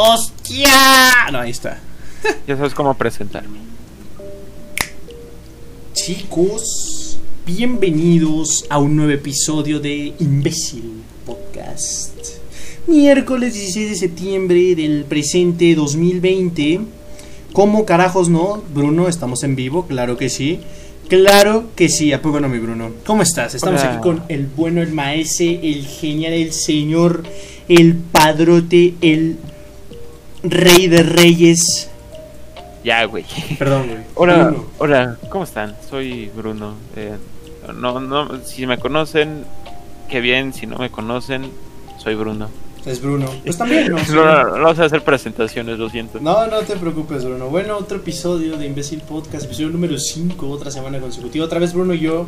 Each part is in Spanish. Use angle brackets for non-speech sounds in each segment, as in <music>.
¡Hostia! No, ahí está. Ya sabes cómo presentarme. Chicos, bienvenidos a un nuevo episodio de Imbécil Podcast. Miércoles 16 de septiembre del presente 2020. ¿Cómo carajos no? Bruno, estamos en vivo, claro que sí. Claro que sí, ¿a poco no, mi Bruno? ¿Cómo estás? Estamos Hola. aquí con el bueno, el maese, el genial, el señor, el padrote, el rey de reyes. Ya, güey. Perdón, güey. Hola, Bruno. hola, ¿cómo están? Soy Bruno. Eh, no, no, si me conocen, qué bien. Si no me conocen, soy Bruno. Es Bruno. Pues también, ¿no? <laughs> No, no, no sé hacer presentaciones, lo siento. No, no te preocupes, Bruno. Bueno, otro episodio de Imbécil Podcast, episodio número 5, otra semana consecutiva. Otra vez Bruno y yo,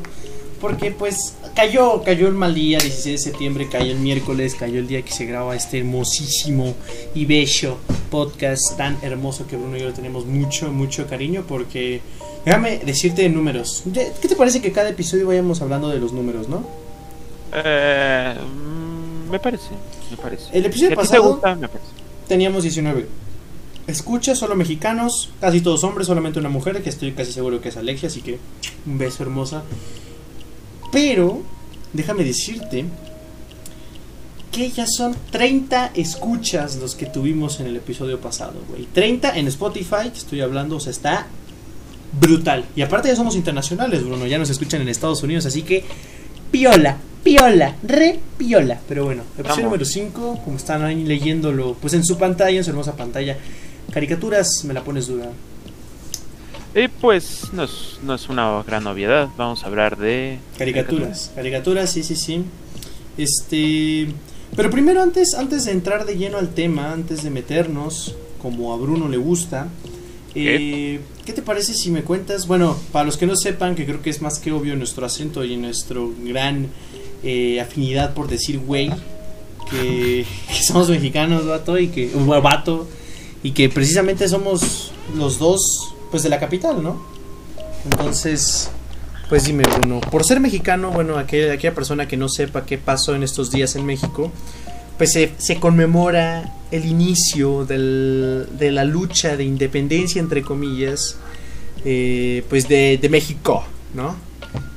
porque pues cayó, cayó el mal día, 16 de septiembre, cayó el miércoles, cayó el día que se graba este hermosísimo y bello podcast tan hermoso que Bruno y yo le tenemos mucho, mucho cariño, porque déjame decirte de números. ¿Qué te parece que cada episodio vayamos hablando de los números, no? Eh, me parece, me parece. El episodio Si pasado- gusta, me parece. Teníamos 19. Escucha, solo mexicanos, casi todos hombres, solamente una mujer, que estoy casi seguro que es Alexia, así que un beso hermosa. Pero, déjame decirte que ya son 30 escuchas los que tuvimos en el episodio pasado, güey. 30 en Spotify, que estoy hablando, o sea, está brutal. Y aparte ya somos internacionales, Bruno, ya nos escuchan en Estados Unidos, así que piola, piola, re piola. Pero bueno, episodio número 5, como están ahí leyéndolo, pues en su pantalla, en su hermosa pantalla. Caricaturas, me la pones dura. Y pues no es, no es una gran novedad. Vamos a hablar de Caricaturas, caricaturas, sí, sí, sí. Este, pero primero antes, antes de entrar de lleno al tema, antes de meternos, como a Bruno le gusta, eh, ¿qué te parece si me cuentas? Bueno, para los que no sepan, que creo que es más que obvio nuestro acento y nuestro gran eh, afinidad por decir güey, que, que somos mexicanos, vato, y que, vato, y que precisamente somos los dos, pues de la capital, ¿no? Entonces, pues dime, Bruno, por ser mexicano, bueno, aquella, aquella persona que no sepa qué pasó en estos días en México, pues se, se conmemora el inicio del- de la lucha de independencia, entre comillas, eh, pues de, de México, ¿no?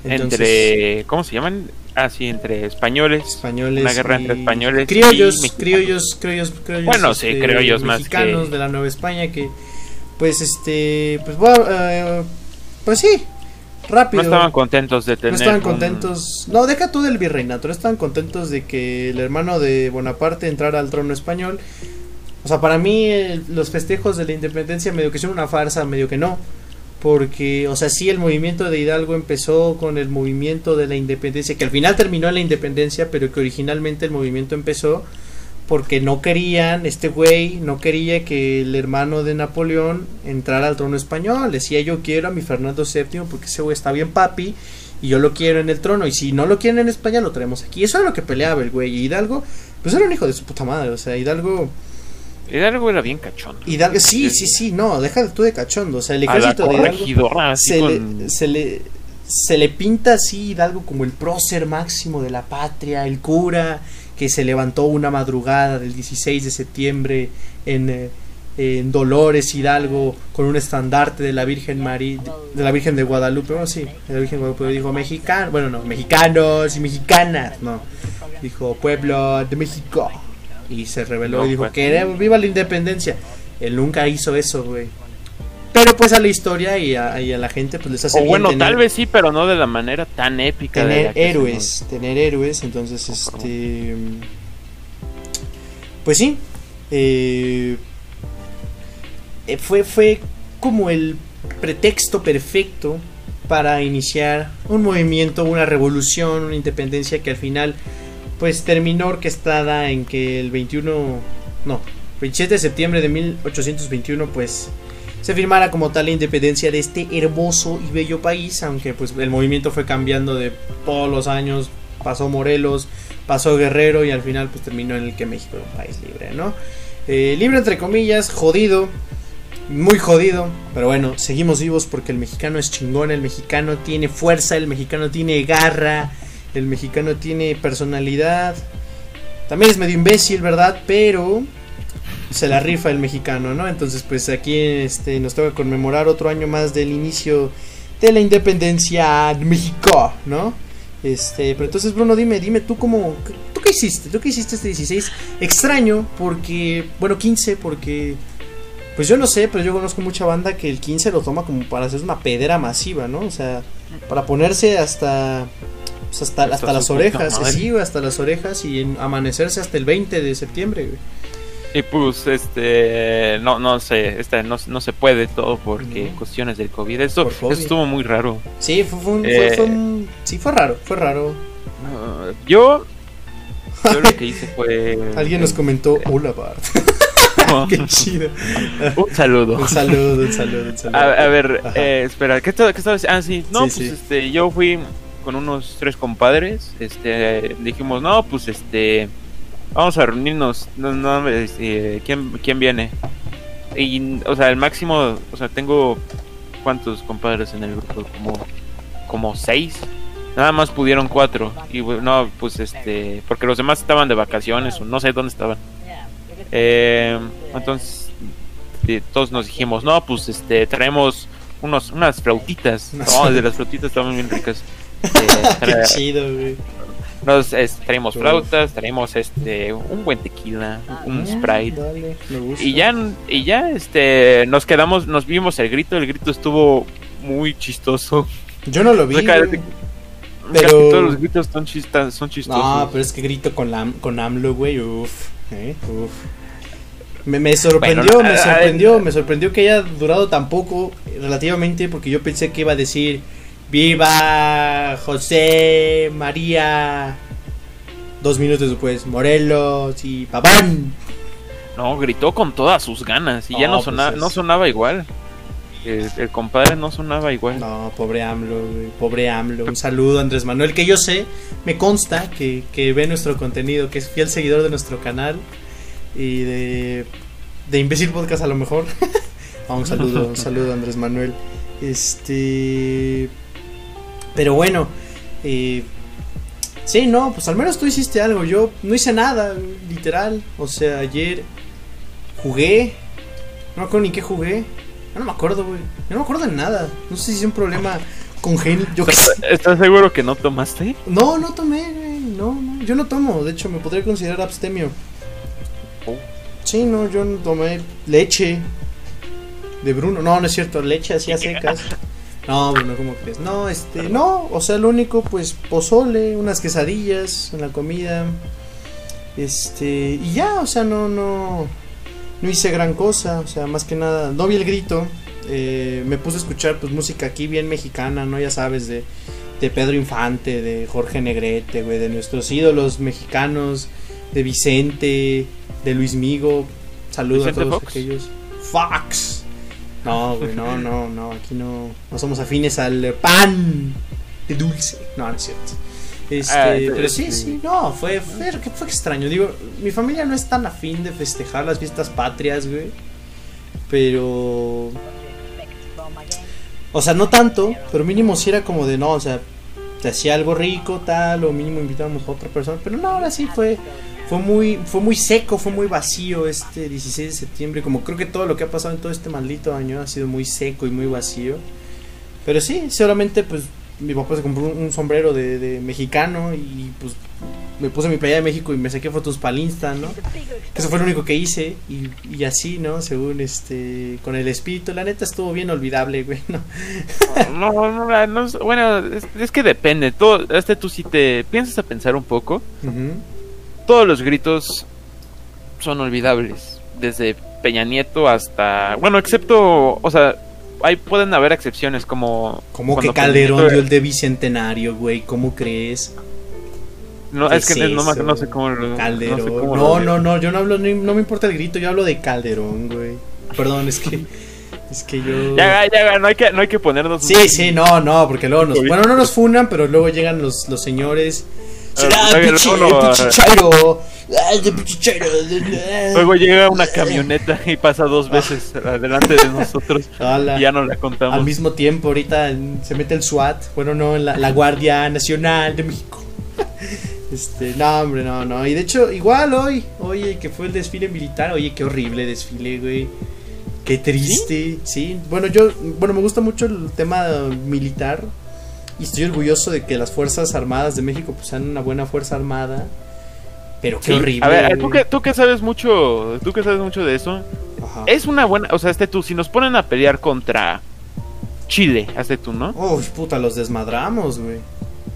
entre ¿cómo se llaman? Ah, sí, entre españoles. españoles, una guerra entre y españoles y criollos, mexicanos. criollos, criollos, criollos, Bueno, sí, criollos más mexicanos que- de la Nueva España que, pues, este, pues, bueno, eh, pues sí, rápido. No estaban contentos de tener No estaban un- contentos. No, deja tú del virreinato. No estaban contentos de que el hermano de Bonaparte entrara al trono español. O sea, para mí el- los festejos de la independencia medio que son una farsa, medio que no. Porque, o sea, sí, el movimiento de Hidalgo empezó con el movimiento de la independencia, que al final terminó en la independencia, pero que originalmente el movimiento empezó porque no querían, este güey no quería que el hermano de Napoleón entrara al trono español. Decía yo quiero a mi Fernando VII porque ese güey está bien papi y yo lo quiero en el trono. Y si no lo quieren en España, lo traemos aquí. Eso era lo que peleaba el güey. Y Hidalgo, pues era un hijo de su puta madre. O sea, Hidalgo, Hidalgo era bien cachondo. Hidalgo, sí, sí, sí, no, deja tú de cachondo. O sea, el ejército de Hidalgo se, con- le, se, le, se le pinta así Hidalgo como el prócer máximo de la patria, el cura que se levantó una madrugada del 16 de septiembre en, eh, en Dolores Hidalgo con un estandarte de la Virgen María, de la Virgen de Guadalupe, bueno, sí, la Virgen de Guadalupe dijo mexicano, bueno, no, mexicanos y mexicanas, no, dijo pueblo de México y se reveló No, y dijo pues. queremos viva la independencia. Él nunca hizo eso, güey. Pero pues a la historia y a, y a la gente pues les hace O bien bueno, tener, tal vez sí, pero no de la manera tan épica. tener héroes, tener héroes, entonces este pues sí, eh, eh, fue fue como el pretexto perfecto para iniciar un movimiento, una revolución, una independencia que al final pues terminó orquestada en que el 21 no, 27 de septiembre de 1821 pues se firmara como tal la independencia de este hermoso y bello país, aunque pues el movimiento fue cambiando de todos los años, pasó Morelos, pasó Guerrero y al final pues terminó en el que México era un país libre, ¿no? Eh, libre entre comillas, jodido, muy jodido, pero bueno, seguimos vivos porque el mexicano es chingón, el mexicano tiene fuerza, el mexicano tiene garra, el mexicano tiene personalidad. También es medio imbécil, ¿verdad? Pero se la rifa el mexicano, ¿no? Entonces, pues aquí este, nos toca conmemorar otro año más del inicio de la independencia de México, ¿no? Este, pero entonces, Bruno, dime, dime tú cómo, tú qué hiciste, tú qué hiciste este 16 extraño porque, bueno, 15 porque, pues yo no sé, pero yo conozco mucha banda que el 15 lo toma como para hacer una pedera masiva, ¿no? O sea, para ponerse hasta, pues hasta, hasta, las orejas, sí, hasta las orejas y en, amanecerse hasta el 20 de septiembre, güey. Y pues, este, no, no sé, este, no, no se puede todo porque No. cuestiones del COVID. Eso, Por COVID. estuvo muy raro. Sí, fue, fue un, Eh. fue, fue un- sí, fue raro, fue raro. Ah, yo, yo lo que hice fue... <laughs> Alguien nos comentó, hola Bart, <laughs> qué chido. Un saludo. Un saludo, un saludo, un saludo. A, a ver, eh, espera, ¿qué estaba, qué estaba diciendo? Ah, sí, no, Sí, pues sí. este, yo fui con unos tres compadres, este, dijimos, no, pues este, vamos a reunirnos, no, no, este, ¿quién, ¿quién viene? Y, o sea, el máximo, o sea, tengo, ¿cuántos compadres en el grupo? Como, como seis. Nada más pudieron cuatro. Y bueno, no, pues este, porque los demás estaban de vacaciones o no sé dónde estaban. Eh, entonces, eh, todos nos dijimos, no, pues este, traemos unos, unas flautitas. No, de las flautitas estaban bien ricas. <laughs> Eh, qué chido, güey. Nos, traemos flautas, traemos este, un buen tequila, un Ah, sprite. dale, me gusta. Y ya, y ya, este, nos quedamos, nos vimos el grito, el grito estuvo muy chistoso. Yo no lo vi. O sea, güey. Casi Pero- todos los gritos son, chistas, son chistosos. No, pero es que grito con, la, con AMLO, güey. Uf, eh, uf. Me, me sorprendió, Bueno, me a- a- sorprendió, me sorprendió que haya durado tan poco relativamente porque yo pensé que iba a decir Viva José María. Dos minutos después, Morelos y Paván. No, gritó con todas sus ganas y ya No, no sonaba, pues no sonaba igual. El, el compadre no sonaba igual. No, pobre AMLO, pobre AMLO. Un saludo a Andrés Manuel, que yo sé, me consta que, que ve nuestro contenido, que es fiel seguidor de nuestro canal y de, de Imbécil Podcast a lo mejor. <laughs> Ah, un saludo, un saludo Andrés Manuel. Este. Pero bueno, eh, sí, no, pues al menos tú hiciste algo. Yo no hice nada, literal. O sea, ayer jugué. No me acuerdo ni qué jugué. Yo no me acuerdo, güey. Yo no me acuerdo de nada. No sé si es un problema congénito. Yo sé. ¿Estás seguro que no tomaste? No, no tomé, güey. No, no. Yo no tomo. De hecho, me podría considerar abstemio. Oh. Sí, no, yo no tomé leche de Bruno. No, no es cierto. Leche así a secas. <laughs> No, Bruno, ¿cómo crees? No, este, no. O sea, lo único, pues, pozole, unas quesadillas en la comida. Este, y ya, o sea, no, no. No hice gran cosa. O sea, más que nada. No vi el grito. eh, me puse a escuchar, pues, música aquí bien mexicana, ¿no? Ya sabes, de de Pedro Infante, de Jorge Negrete, güey, de nuestros ídolos mexicanos, de Vicente, de Luis Migo. Saludos a ¿Vicente todos Fox? aquellos. Fox. No, güey, no, no, no, aquí no, no somos afines al pan de dulce. No, no es cierto. Este, Ah, pero sí, sí. sí, no, fue, fue, extraño. Digo, mi familia no es tan afín de festejar las fiestas patrias, güey. Pero o sea, no tanto, pero mínimo si era como de no, o sea, te hacía algo rico, tal, o mínimo invitábamos a otra persona. Pero no, ahora sí fue, fue muy, fue muy seco, fue muy vacío este 16 de septiembre. Como creo que todo lo que ha pasado en todo este maldito año ha sido muy seco y muy vacío. Pero sí, solamente pues mi papá se compró un, un sombrero de, de mexicano y pues me puse mi playa de México y me saqué fotos para el Insta, ¿no? Que eso fue lo único que hice y, y así, ¿no? Según este, con el espíritu, la neta estuvo bien olvidable, güey, ¿no? <laughs> No, no, no, bueno, es, es que depende. Todo, este tú si te piensas a pensar un poco, Ujú. Todos los gritos son olvidables. Desde Peña Nieto hasta. Bueno, excepto. O sea, ahí pueden haber excepciones como. Como que Calderón Nieto- dio el de bicentenario, güey, ¿cómo crees? No, ¿Qué es que es no, no, sé cómo. lo- Calderón. No, sé No, cómo no, lo- no, yo no hablo, no me importa el grito, yo hablo de Calderón, güey. Perdón, es que es que yo Ya, ya, no hay que, no hay que ponernos. Sí, sí, no, no, porque luego nos bueno, no nos funan, pero luego llegan los, los señores Ah, ¡Ah, luego-! ¡Ah, llega una camioneta y pasa dos veces adelante de nosotros. <laughs> Y ya no la Al contamos. mismo tiempo, ahorita se mete el SWAT. Bueno, no, la, la Guardia Nacional de México. <laughs> Este, no, hombre, no, no. Y de hecho, igual hoy, oye, que fue el desfile militar, oye, qué horrible desfile, güey. Qué triste, ¿Sí? Bueno, yo, bueno, me gusta mucho el tema militar y estoy orgulloso de que las Fuerzas Armadas de México pues sean una buena Fuerza Armada. Pero qué horrible. A ver, ¿tú que, tú que sabes mucho, tú que sabes mucho de eso, es una buena, o sea, este tú, si nos ponen a pelear contra Chile, hazte tú, ¿no? Uy, puta, los desmadramos, güey.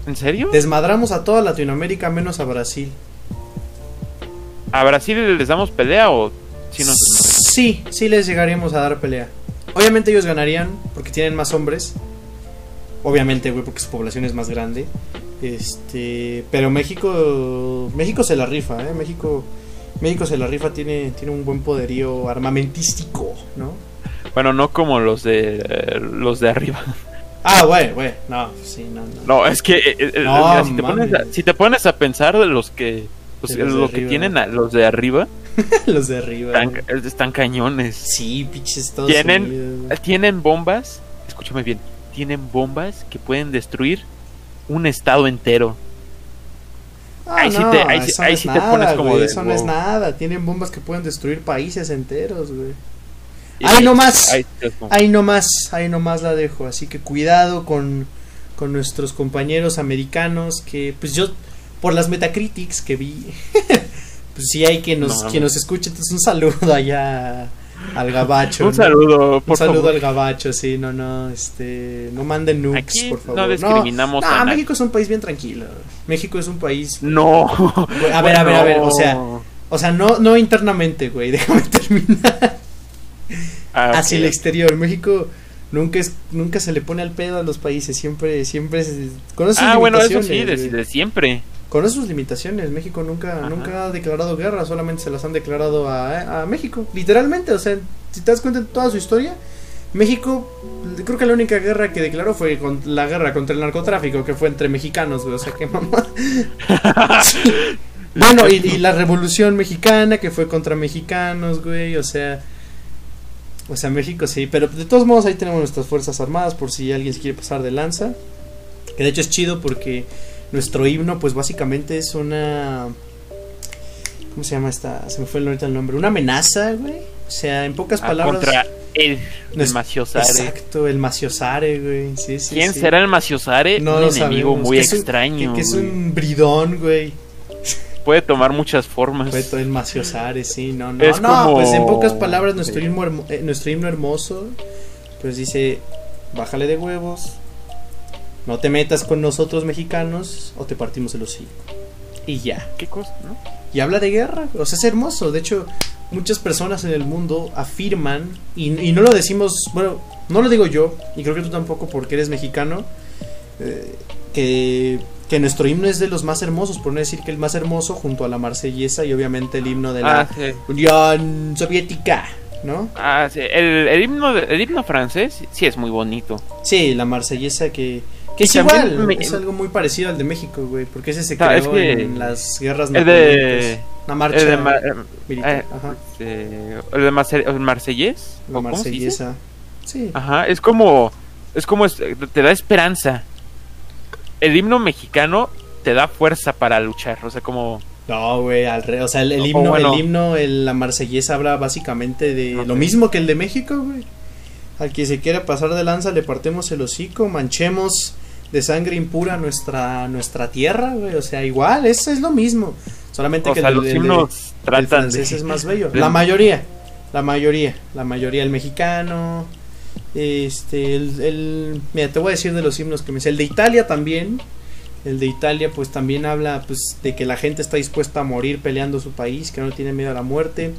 ¿En serio? Desmadramos a toda Latinoamérica menos a Brasil. ¿A Brasil les damos pelea o si Sí, sí les llegaríamos a dar pelea. Obviamente ellos ganarían porque tienen más hombres. Obviamente, güey, porque su población es más grande. Este, pero México México se la rifa, ¿eh? México México se la rifa, tiene tiene un buen poderío armamentístico, ¿no? Bueno, no como los de los de arriba. Ah, güey, güey, no, sí, no, no. No, es que eh, eh, mira, si, te pones a, si, te pones a, pensar de los que los, los que tienen a, los de arriba, <laughs> los de arriba. Están, están cañones. Sí, pinches tienen, Tienen bombas, escúchame bien, tienen bombas que pueden destruir un estado entero. Ah, ahí sí te, ahí, ahí sí te pones como de, Eso no es nada, tienen bombas que pueden destruir países enteros, güey. Ahí nomás, ahí nomás, ahí nomás la dejo. Así que cuidado con, con nuestros compañeros americanos que, pues yo, por las Metacritics que vi, <laughs> pues sí hay quien nos, quien nos escuche. Entonces un saludo allá al gabacho. un saludo, por Un saludo al gabacho, sí, no, no, este, no manden nukes, por favor. No discriminamos no, México es un país bien tranquilo. México es un país. No. A ver, a ver, a ver, o sea, o sea, no, no internamente, güey, <laughs> déjame terminar. Ah, Hacia el exterior, México nunca es nunca se le pone al pedo a los países, siempre siempre conoce sus ah, bueno, eso sí, de, siempre. Conoce sus limitaciones, México nunca nunca ha declarado guerra, solamente se las han declarado a, a México, literalmente, o sea, si te das cuenta de toda su historia, México, creo que la única guerra que declaró fue con la guerra contra el narcotráfico, que fue entre mexicanos, güey. O sea, que mamá. <laughs> bueno, y, y, la revolución mexicana, que fue contra mexicanos, güey. O sea, o sea, México sí, pero de todos modos ahí tenemos nuestras Fuerzas Armadas por si alguien se quiere pasar de lanza. Que de hecho es chido porque nuestro himno pues básicamente es una... ¿Cómo se llama esta? Se me fue ahorita el nombre. Una amenaza, güey. O sea, en pocas ah, palabras... Contra el, el Maciosare. Exacto, el Maciosare, güey. Sí, sí, ¿Quién será el Maciosare? No un enemigo muy extraño. que, es un bridón, güey puede tomar muchas formas. Puede el maciosare, sí, no, no. no, pues en pocas palabras, nuestro, himno, eh, nuestro himno hermoso, pues dice, bájale de huevos, no te metas con nosotros mexicanos o te partimos el hocico. Y ya. ¿Qué cosa, no? Y habla de guerra, o sea, es hermoso. De hecho, muchas personas en el mundo afirman, y, no lo decimos, bueno, no lo digo yo, y creo que tú tampoco porque eres mexicano, eh, que que nuestro himno es de los más hermosos, por no decir que el más hermoso, junto a la marsellesa y obviamente el himno de la ah, Unión Soviética, ¿no? Ah, sí. El, himno, el himno francés sí es muy bonito. Sí, la marsellesa que... Que es igual, es algo muy parecido al de México, güey, porque ese se creó en las guerras napoleónicas. La marcha el de, militar, eh, ajá. Eh, el de Marsellés. La marsellesa. Sí. Ajá, es como es como te da esperanza el himno mexicano te da fuerza para luchar, o sea, como... No, güey, al rey, o sea, el, himno, el himno, la marsellesa habla básicamente de lo mismo que el de México, güey. Al que se quiera pasar de lanza le partemos el hocico, manchemos de sangre impura nuestra nuestra tierra, güey, o sea, igual, eso es lo mismo. Solamente que el, los himnos francés es más bello. <laughs> La mayoría, la mayoría, la mayoría, el mexicano, este, el, mira, te voy a decir de los himnos que me sé. El de Italia también. El de Italia, pues también habla pues, de que la gente está dispuesta a morir peleando su país, que no tiene miedo a la muerte.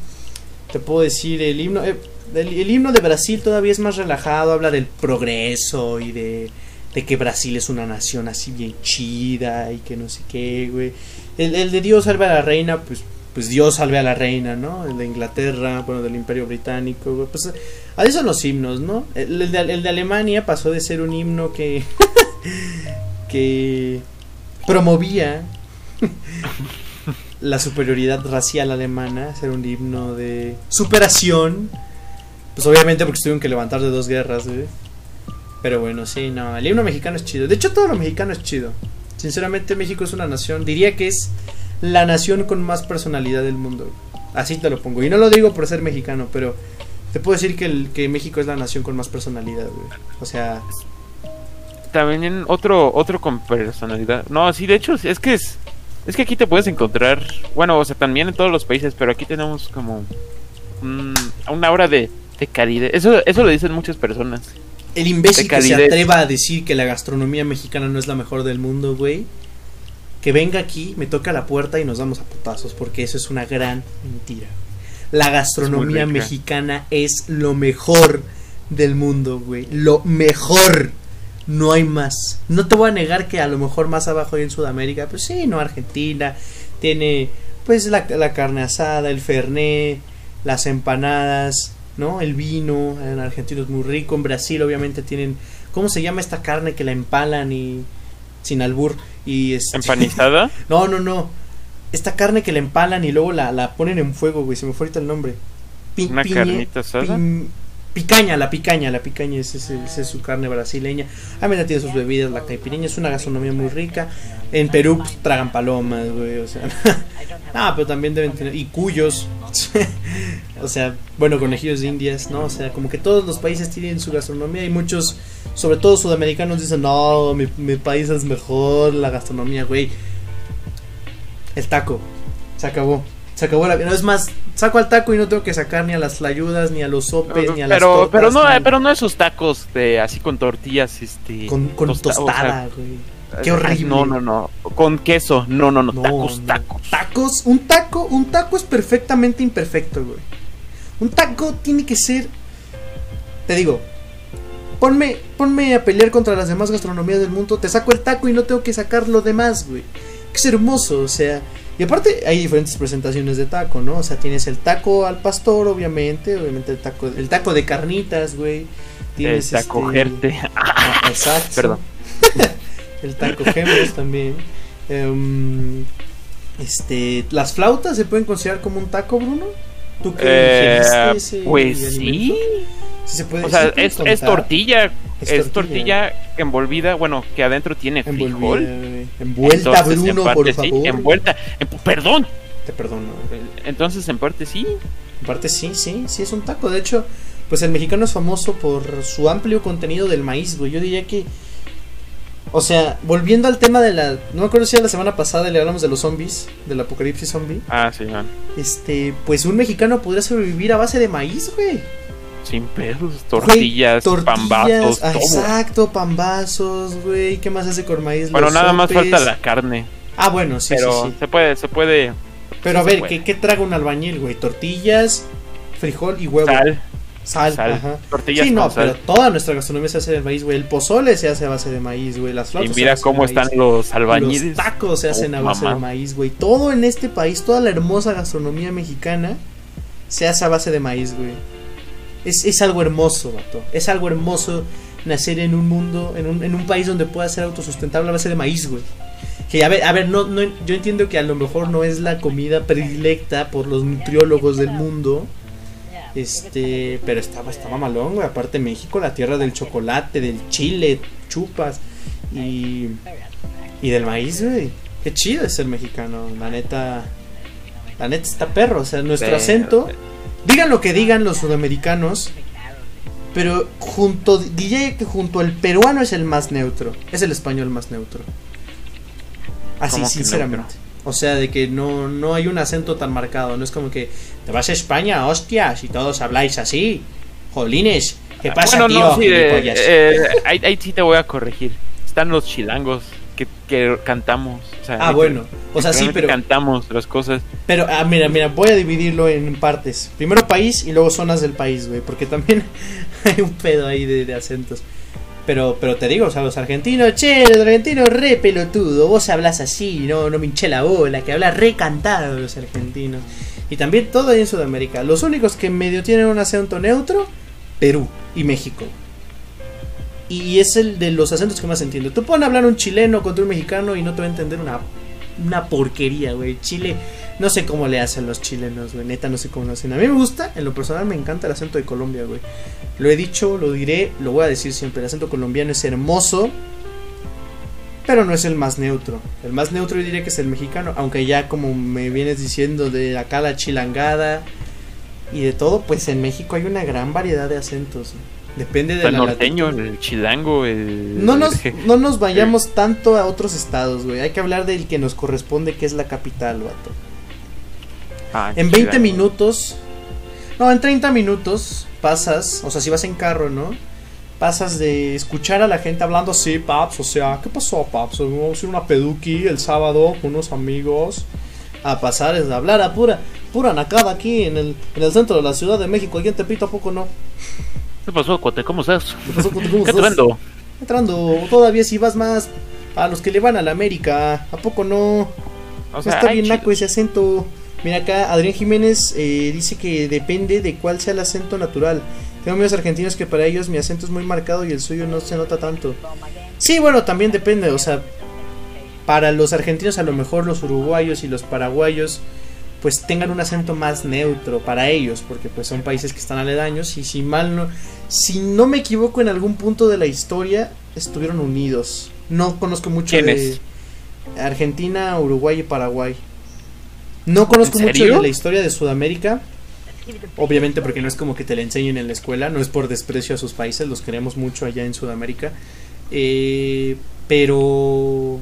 Te puedo decir, el himno, eh, el, himno de Brasil todavía es más relajado, habla del progreso y de, de, que Brasil es una nación así bien chida y que no sé qué, güey. El, el de Dios salve a la reina, pues pues Dios salve a la reina, ¿no? El de Inglaterra, bueno, del Imperio Británico, pues ahí son los himnos, ¿no? El, de, el de, Alemania pasó de ser un himno que <laughs> que promovía <laughs> la superioridad racial alemana, ser un himno de superación, pues obviamente porque tuvieron que levantar de dos guerras, ¿eh? Pero bueno, sí, no, el himno mexicano es chido. De hecho, todo lo mexicano es chido. Sinceramente, México es una nación, diría que es la nación con más personalidad del mundo. Así te lo pongo. Y no lo digo por ser mexicano, pero te puedo decir que, el, que México es la nación con más personalidad, güey. O sea, También otro, otro con personalidad. No, sí, de hecho, es que es. Es que aquí te puedes encontrar. Bueno, o sea, también en todos los países, pero aquí tenemos como. un- una hora de, de. Eso, eso lo dicen muchas personas. El imbécil que se atreva a decir que la gastronomía mexicana no es la mejor del mundo, güey. Que venga aquí, me toca la puerta y nos damos a putazos, porque eso es una gran mentira. La gastronomía Es mexicana es lo mejor del mundo, güey. Lo mejor. No hay más. No te voy a negar que a lo mejor más abajo ahí en Sudamérica, pues sí, no, Argentina tiene pues la, la carne asada, el fernet, las empanadas, ¿no? El vino, en Argentina es muy rico, en Brasil obviamente tienen, ¿cómo se llama esta carne que la empalan y sin albur y este- Empanizada. <laughs> No, no, no. Esta carne que la empalan y luego la, la ponen en fuego, güey, se me fue ahorita el nombre. Pi- Una piñe- carnita asada. picaña, la picaña, la picaña, es, es su carne brasileña. También tiene sus bebidas, la caipirinha, es una gastronomía muy rica. En Perú pues, tragan palomas, güey, o sea. <laughs> ah, pero también deben tener. Y cuyos. <laughs> o sea, bueno, conejillos de indias, ¿no? O sea, como que todos los países tienen su gastronomía y muchos, sobre todo sudamericanos, dicen, no, mi, mi país es mejor, la gastronomía, güey. El taco. Se acabó. Se acabó la vida. No es más, saco al taco y no tengo que sacar ni a las flayudas, ni a los sopes, ni a las pero, tortas, pero no, ni- pero no esos tacos de así con tortillas, este. con, con tosta- o sea, tostada, güey. Qué horrible. No, no, no. Con queso. No, no, no. No, tacos, no. tacos. Tacos, un taco, un taco es perfectamente imperfecto, güey. Un taco tiene que ser. Te digo, ponme, ponme a pelear contra las demás gastronomías del mundo, te saco el taco y no tengo que sacar lo demás, güey. Que es hermoso, o sea. Y aparte hay diferentes presentaciones de taco, ¿no? O sea, tienes el taco al pastor, obviamente, obviamente el taco, el taco de carnitas, güey. El Tienes taco este-. Ah, Exacto. Perdón. <laughs> el taco gemelos también. Em, este, las flautas se pueden considerar como un taco, Bruno. ¿Tú que Eh, ese pues sí. alimento? Sí se puede- O sea, es, tortilla. Es Es, tortilla. tortilla. envolvida, bueno, que adentro tiene Envolvida, frijol. Envuelta, Entonces, en Bruno, parte por sí, favor. envuelta. En- perdón. Te perdono. Entonces, en parte sí. En parte sí, sí, sí es un taco. De hecho, pues el mexicano es famoso por su amplio contenido del maíz, güey. Yo diría que... O sea, volviendo al tema de la... No me acuerdo si era la semana pasada le hablamos de los zombies, del apocalipsis zombie. Ah, sí, man. Este, pues un mexicano podría sobrevivir a base de maíz, güey. Sin pedos. Tortillas, Güey, pambazos, ah, todo. Exacto, pambazos, güey. ¿Qué más hace con maíz? Bueno, Los nada más falta la carne. Ah, bueno, sí, pero sí, sí. se puede, se puede. Pero a ver, puede. ¿qué, ¿qué traga un albañil, güey? Tortillas, frijol y huevo. Sal, Sal, sal. ajá. Tortillas Sí, no, con pero sal. toda nuestra gastronomía se hace de maíz, güey. El pozole se hace a base de maíz, güey. Las Y flautas se mira cómo maíz. están los albañiles. Los tacos se hacen Oh, a base mamá. de maíz, güey. Todo en este país, toda la hermosa gastronomía mexicana se hace a base de maíz, güey. Es, es algo hermoso, vato. Es algo hermoso nacer en un mundo, en un, en un país donde pueda ser autosustentable a base de maíz, güey. Que a ver, a ver, no, no, yo entiendo que a lo mejor no es la comida predilecta por los nutriólogos del mundo. Este, pero estaba, estaba malón, güey. Aparte México, la tierra del chocolate, del chile, chupas y, y del maíz, güey. Qué chido es ser mexicano, la neta. La neta está perro, o sea, nuestro acento. Digan lo que digan los sudamericanos, pero junto, diría que junto al peruano es el más neutro, es el español más neutro. Así, ¿Cómo que sinceramente. neutro? O sea, de que no, no hay un acento tan marcado, no es como que te vas a España, hostias, y todos habláis así. Jolines, ¿qué pasa, bueno, tío? no, sí, eh, eh, ahí, ahí sí te voy a corregir. Están los chilangos que, que cantamos. o sea, ah, bueno, o sea, sí, pero, Cantamos las cosas. pero, ah, mira, mira, voy a dividirlo en partes. Primero país y luego zonas del país, güey, porque también <laughs> hay un pedo ahí de, de acentos. Pero, pero te digo, o sea, los argentinos, che, los argentinos re pelotudo, vos hablas así, no, no me hinché la bola, que hablas re cantado los argentinos. Y también todo ahí en Sudamérica. Los únicos que medio tienen un acento neutro, Perú y México. Y es el de los acentos que más entiendo. Tú puedes hablar un chileno contra un mexicano y no te va a entender una, una porquería, güey. Chile, no sé cómo le hacen los chilenos, güey. Neta, no sé cómo lo hacen. A mí me gusta, en lo personal me encanta el acento de Colombia, güey. Lo he dicho, lo diré, lo voy a decir siempre. El acento colombiano es hermoso. pero no es el más neutro. El más neutro yo diría que es el mexicano, aunque ya como me vienes diciendo de acá la chilangada y de todo, pues en México hay una gran variedad de acentos. Depende de El la norteño, latitud. el chilango, el... No nos, no nos vayamos tanto a otros estados, güey. Hay que hablar del que nos corresponde, que es la capital, vato. Ah, En 20 chilango. minutos, no, en 30 minutos pasas, o sea, si vas en carro, ¿no? Pasas de escuchar a la gente hablando así, paps, o sea, ¿qué pasó, paps? Vamos a hacer una peduqui el sábado con unos amigos. A pasar de hablar a pura, pura nacada aquí en el, en el centro de la Ciudad de México. Aquí en Tepito, ¿a poco no? ¿Qué pasó, Cote? ¿Cómo estás? ¿Qué pasó, Cote? ¿Cómo ¿Qué te estás? vendo? Entrando, todavía si vas más a los que le van a la América, ¿a poco no? O sea, Está bien chido. naco ese acento. Mira acá, Adrián Jiménez eh, dice que depende de cuál sea el acento natural. Tengo amigos argentinos que para ellos mi acento es muy marcado y el suyo no se nota tanto. Sí, bueno, también depende, o sea, para los argentinos a lo mejor los uruguayos y los paraguayos pues tengan un acento más neutro para ellos, porque pues son países que están aledaños y si mal no, si no me equivoco en algún punto de la historia estuvieron unidos. No conozco mucho de. Argentina, Uruguay y Paraguay. No conozco ¿En mucho de la historia de Sudamérica. Obviamente porque no es como que te la enseñen en la escuela, no es por desprecio a sus países, los queremos mucho allá en Sudamérica. Eh, pero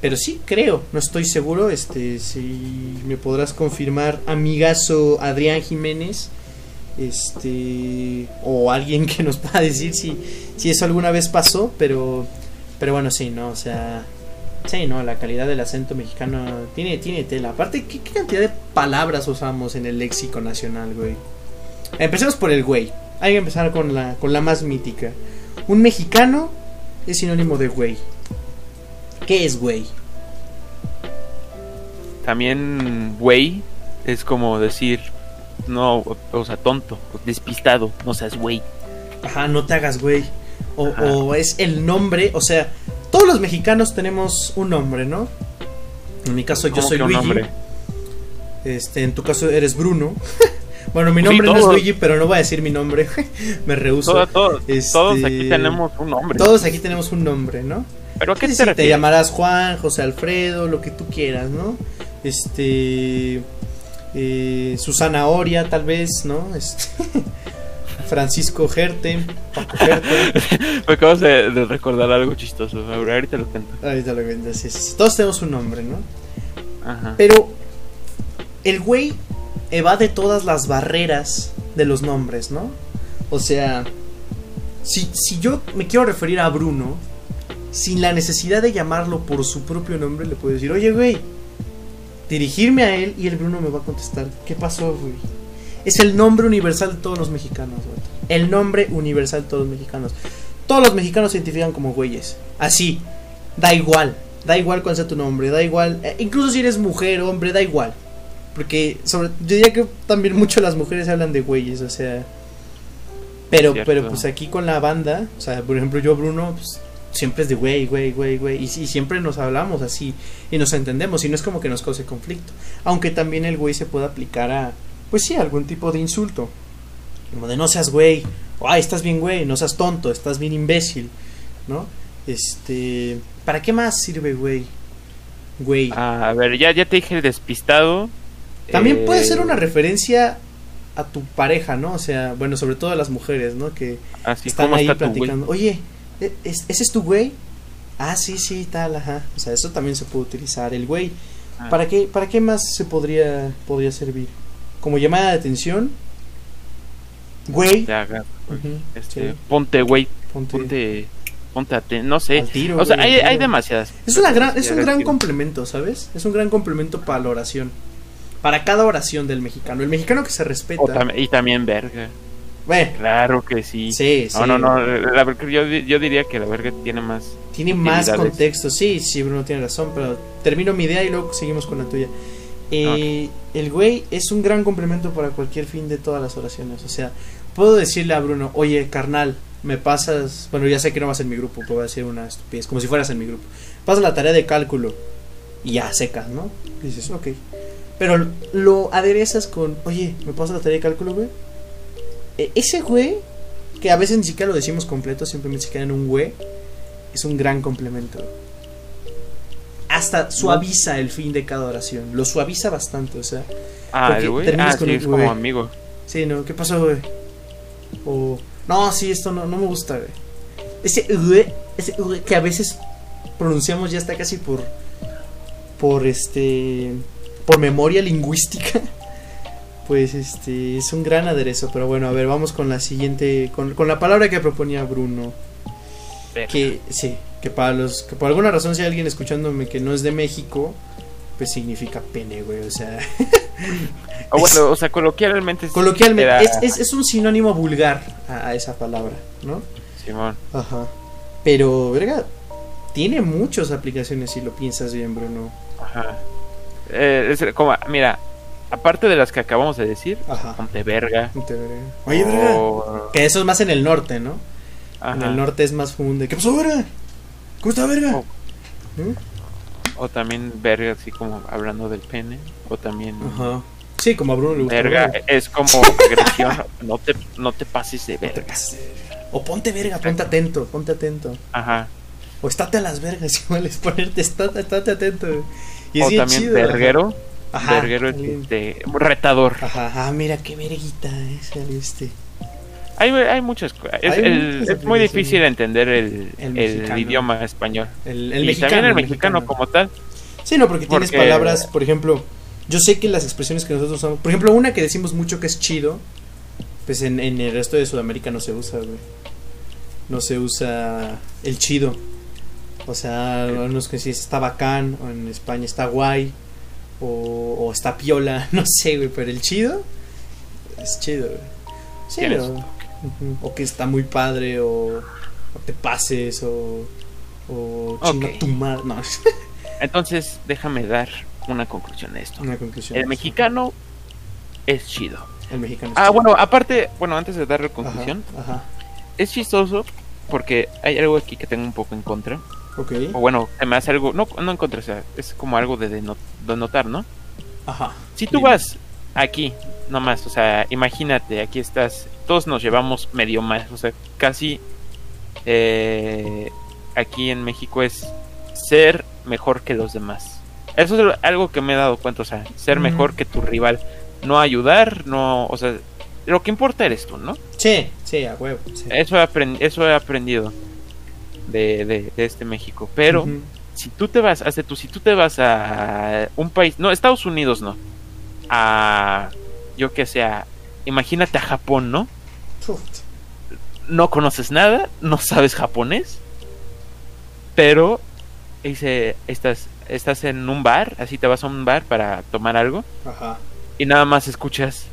pero sí creo, no estoy seguro, este si me podrás confirmar, amigazo Adrián Jiménez, este o alguien que nos pueda decir si si eso alguna vez pasó, pero pero bueno, sí, no, o sea, Sí, no, la calidad del acento mexicano tiene, tiene tela. Aparte, ¿qué, cantidad de palabras usamos en el léxico nacional, güey? Empecemos por el güey. Hay que empezar con la, con la más mítica. Un mexicano es sinónimo de güey. ¿Qué es güey? También, güey, es como decir, no, o sea, tonto, despistado, no seas güey. Ajá, no te hagas güey. O, o es el nombre, o sea, todos los mexicanos tenemos un nombre, ¿no? En mi caso yo ¿Cómo soy Luigi. nombre? Este, en tu caso eres Bruno. <laughs> bueno, mi Sí, nombre no es. Luigi, pero no voy a decir mi nombre. <laughs> Me rehuso. Todo- todo- Este, Todos aquí tenemos un nombre. Todos aquí tenemos un nombre, ¿no? ¿Pero a qué Sí, te sí, te llamarás Juan, José Alfredo, lo que tú quieras, ¿no? Este. eh, Susana Oria, tal vez, ¿no? Este, <laughs> Francisco Gerte, Paco Gerte. <laughs> Me acabas de, de recordar algo chistoso. Ahorita lo cuento. Ahorita lo cuento, sí, sí. Todos tenemos un nombre, ¿no? Ajá. Pero el güey evade todas las barreras de los nombres, ¿no? O sea, si, si yo me quiero referir a Bruno, sin la necesidad de llamarlo por su propio nombre, le puedo decir, oye, güey, dirigirme a él y el Bruno me va a contestar, ¿qué pasó, güey? Es el nombre universal de todos los mexicanos, güey. El nombre universal de todos los mexicanos. Todos los mexicanos se identifican como güeyes. Así, da igual. Da igual cuál sea tu nombre, da igual. eh, incluso si eres mujer, hombre, da igual. Porque sobre, yo diría que también mucho las mujeres hablan de güeyes, o sea. Pero, Cierto. pero pues aquí con la banda, o sea, por ejemplo yo, Bruno, pues, siempre es de güey, güey, güey, güey. Y, sí, siempre nos hablamos así y nos entendemos y no es como que nos cause conflicto. Aunque también el güey se puede aplicar a, pues sí, algún tipo de insulto. Como de no seas güey, o ay, estás bien güey, no seas tonto, estás bien imbécil, ¿no? Este, ¿para qué más sirve güey? Güey. Ah, a ver, ya, ya te dije el despistado. También Eh, puede ser una referencia a tu pareja, ¿no? O sea, bueno, sobre todo a las mujeres, ¿no? Que Así están ahí platicando. Oye, ¿e- es- ¿ese es tu güey? Ah, sí, sí, tal, ajá. O sea, eso también se puede utilizar. El güey, Ah. ¿para qué, para qué más se podría, podría servir? Como llamada de atención. Güey. Te haga, Ujú, este, sí, Ponte, güey. ponte Ponte. Ponte aten- No sé. tiro, O sea, güey, hay, hay demasiadas. Es, una gran, es un gran complemento, ¿sabes? Es un gran complemento para la oración. Para cada oración del mexicano. El mexicano que se respeta. Tam- y también verga. Bueno, Claro que sí. sí, sí. No, no, no. La yo, yo diría que la verga tiene más. Tiene más contexto. Sí, sí, Bruno tiene razón, pero termino mi idea y luego seguimos con la tuya. Eh, El güey es un gran complemento para cualquier fin de todas las oraciones. O sea, puedo decirle a Bruno, oye, carnal, me pasas. Bueno, ya sé que no vas en mi grupo, pero voy a decir una estupidez, como si fueras en mi grupo. Pasa la tarea de cálculo y ya secas, ¿no? Dices, ok. Pero lo aderezas con, oye, ¿me pasas la tarea de cálculo, güey? E- ese güey, que a veces ni siquiera lo decimos completo, simplemente se queda en un güey, es un gran complemento. hasta suaviza el fin de cada oración. Lo suaviza bastante, o sea. Ah, Porque el güey. terminas Ah, con sí, es como amigo. Sí, no, ¿qué pasó, güey? O. No, sí, esto no, no me gusta, güey. Ese güey, ese güey que a veces pronunciamos ya está casi por. Por este. Por memoria lingüística. Pues este. Es un gran aderezo. Pero bueno, a ver, vamos con la siguiente. Con, con la palabra que proponía Bruno. Verga. Que sí, que para los. Que por alguna razón, si hay alguien escuchándome que no es de México. Pues significa pene, güey. O sea. <laughs> O bueno, o sea, coloquialmente. es- Coloquialmente, era- es, es, es un sinónimo vulgar a, a esa palabra, ¿no? Simón. Ajá. Pero, verga, tiene muchas aplicaciones si lo piensas bien, Bruno. Ajá. Eh, es como, mira, aparte de las que acabamos de decir, Ajá. ponte verga. Ponte verga. Oye, verga. o- Que eso es más en el norte, ¿no? ajá. En el norte es más común de. ¿Qué pasó, verga? ¿Cómo está, verga? Oh. ¿Mm? O también verga, así como hablando del pene. O también Ajá. Sí, como a Bruno le gusta. verga verga. es como agresión. <laughs> no, te, no te pases de No te verga. pases de verga. O ponte verga, ponte atento, ponte atento. Ajá. O estate a las vergas, <laughs> igual es ponerte, estate, estate atento. Y O también chido, verguero. Ajá. Verguero es alguien- este, retador. Ajá, ah, mira qué verguita es el este. Hay, hay muchas cosas. Es, el- es muy difícil entender el, El el mexicano. idioma español. El, el y mexicano. también el mexicano, como tal. Sí, no, porque, tienes Porque- palabras, por ejemplo, yo sé que las expresiones que nosotros usamos, por ejemplo, una que decimos mucho que es chido, pues en, en el resto de Sudamérica no se usa, güey. No se usa el chido. O sea, unos que sí está bacán, o en España está guay, o, o está piola, <laughs> no sé, güey, pero el chido es chido, güey. Sí, Tienes o, que está muy padre, o, o te pases, o, o chinga Ok. tu madre. No, <laughs> Entonces, déjame dar una conclusión a esto. una conclusión. El mexicano es chido. El mexicano. Ah, chido. bueno, aparte, bueno, antes de dar la conclusión, Ajá, ajá. es chistoso porque hay algo aquí que tengo un poco en contra. Ok. O bueno, se me hace algo, no, no en contra, o sea, es como algo de, deno- de notar, ¿no? Ajá. Si tú vas aquí, nomás, o sea, imagínate, aquí estás, todos nos llevamos medio mal, o sea, casi eh, aquí en México es ser mejor que los demás. Eso es algo que me he dado cuenta, o sea, ser mejor que tu rival, no ayudar, no, o sea, lo que importa eres tú, ¿no? Sí, sí, a huevo. sí. Eso he, eso he aprendido de, de- de este México, pero si tú te vas, hace tú, si tú te vas a un país, no, Estados Unidos no, a, yo que sea, imagínate a Japón, ¿no? Uf, No conoces nada, no sabes japonés, pero dice, estás, estás en un bar, así te vas a un bar para tomar algo Ajá. y nada más escuchas,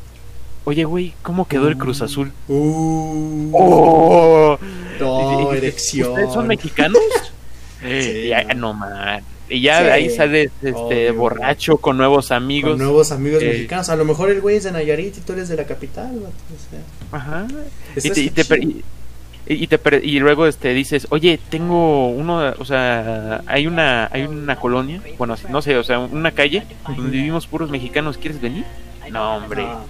oye güey, ¿cómo quedó el Cruz Azul? Uh, ¡Oh! no, erección. ¿Ustedes son mexicanos? <laughs> Sí, y ya, no. man. Y ya Sí, ahí sales este, obvio. borracho con nuevos amigos. Con nuevos amigos Eh, mexicanos. A lo mejor el güey es de Nayarit y tú eres de la capital. vato, o sea, Ajá. Y, te, y, te chido. per- y- y te y luego este dices, oye, tengo uno, o sea, hay una, hay una colonia, bueno, no sé, o sea, una calle donde vivimos puros mexicanos, ¿quieres venir? No, hombre, Ah,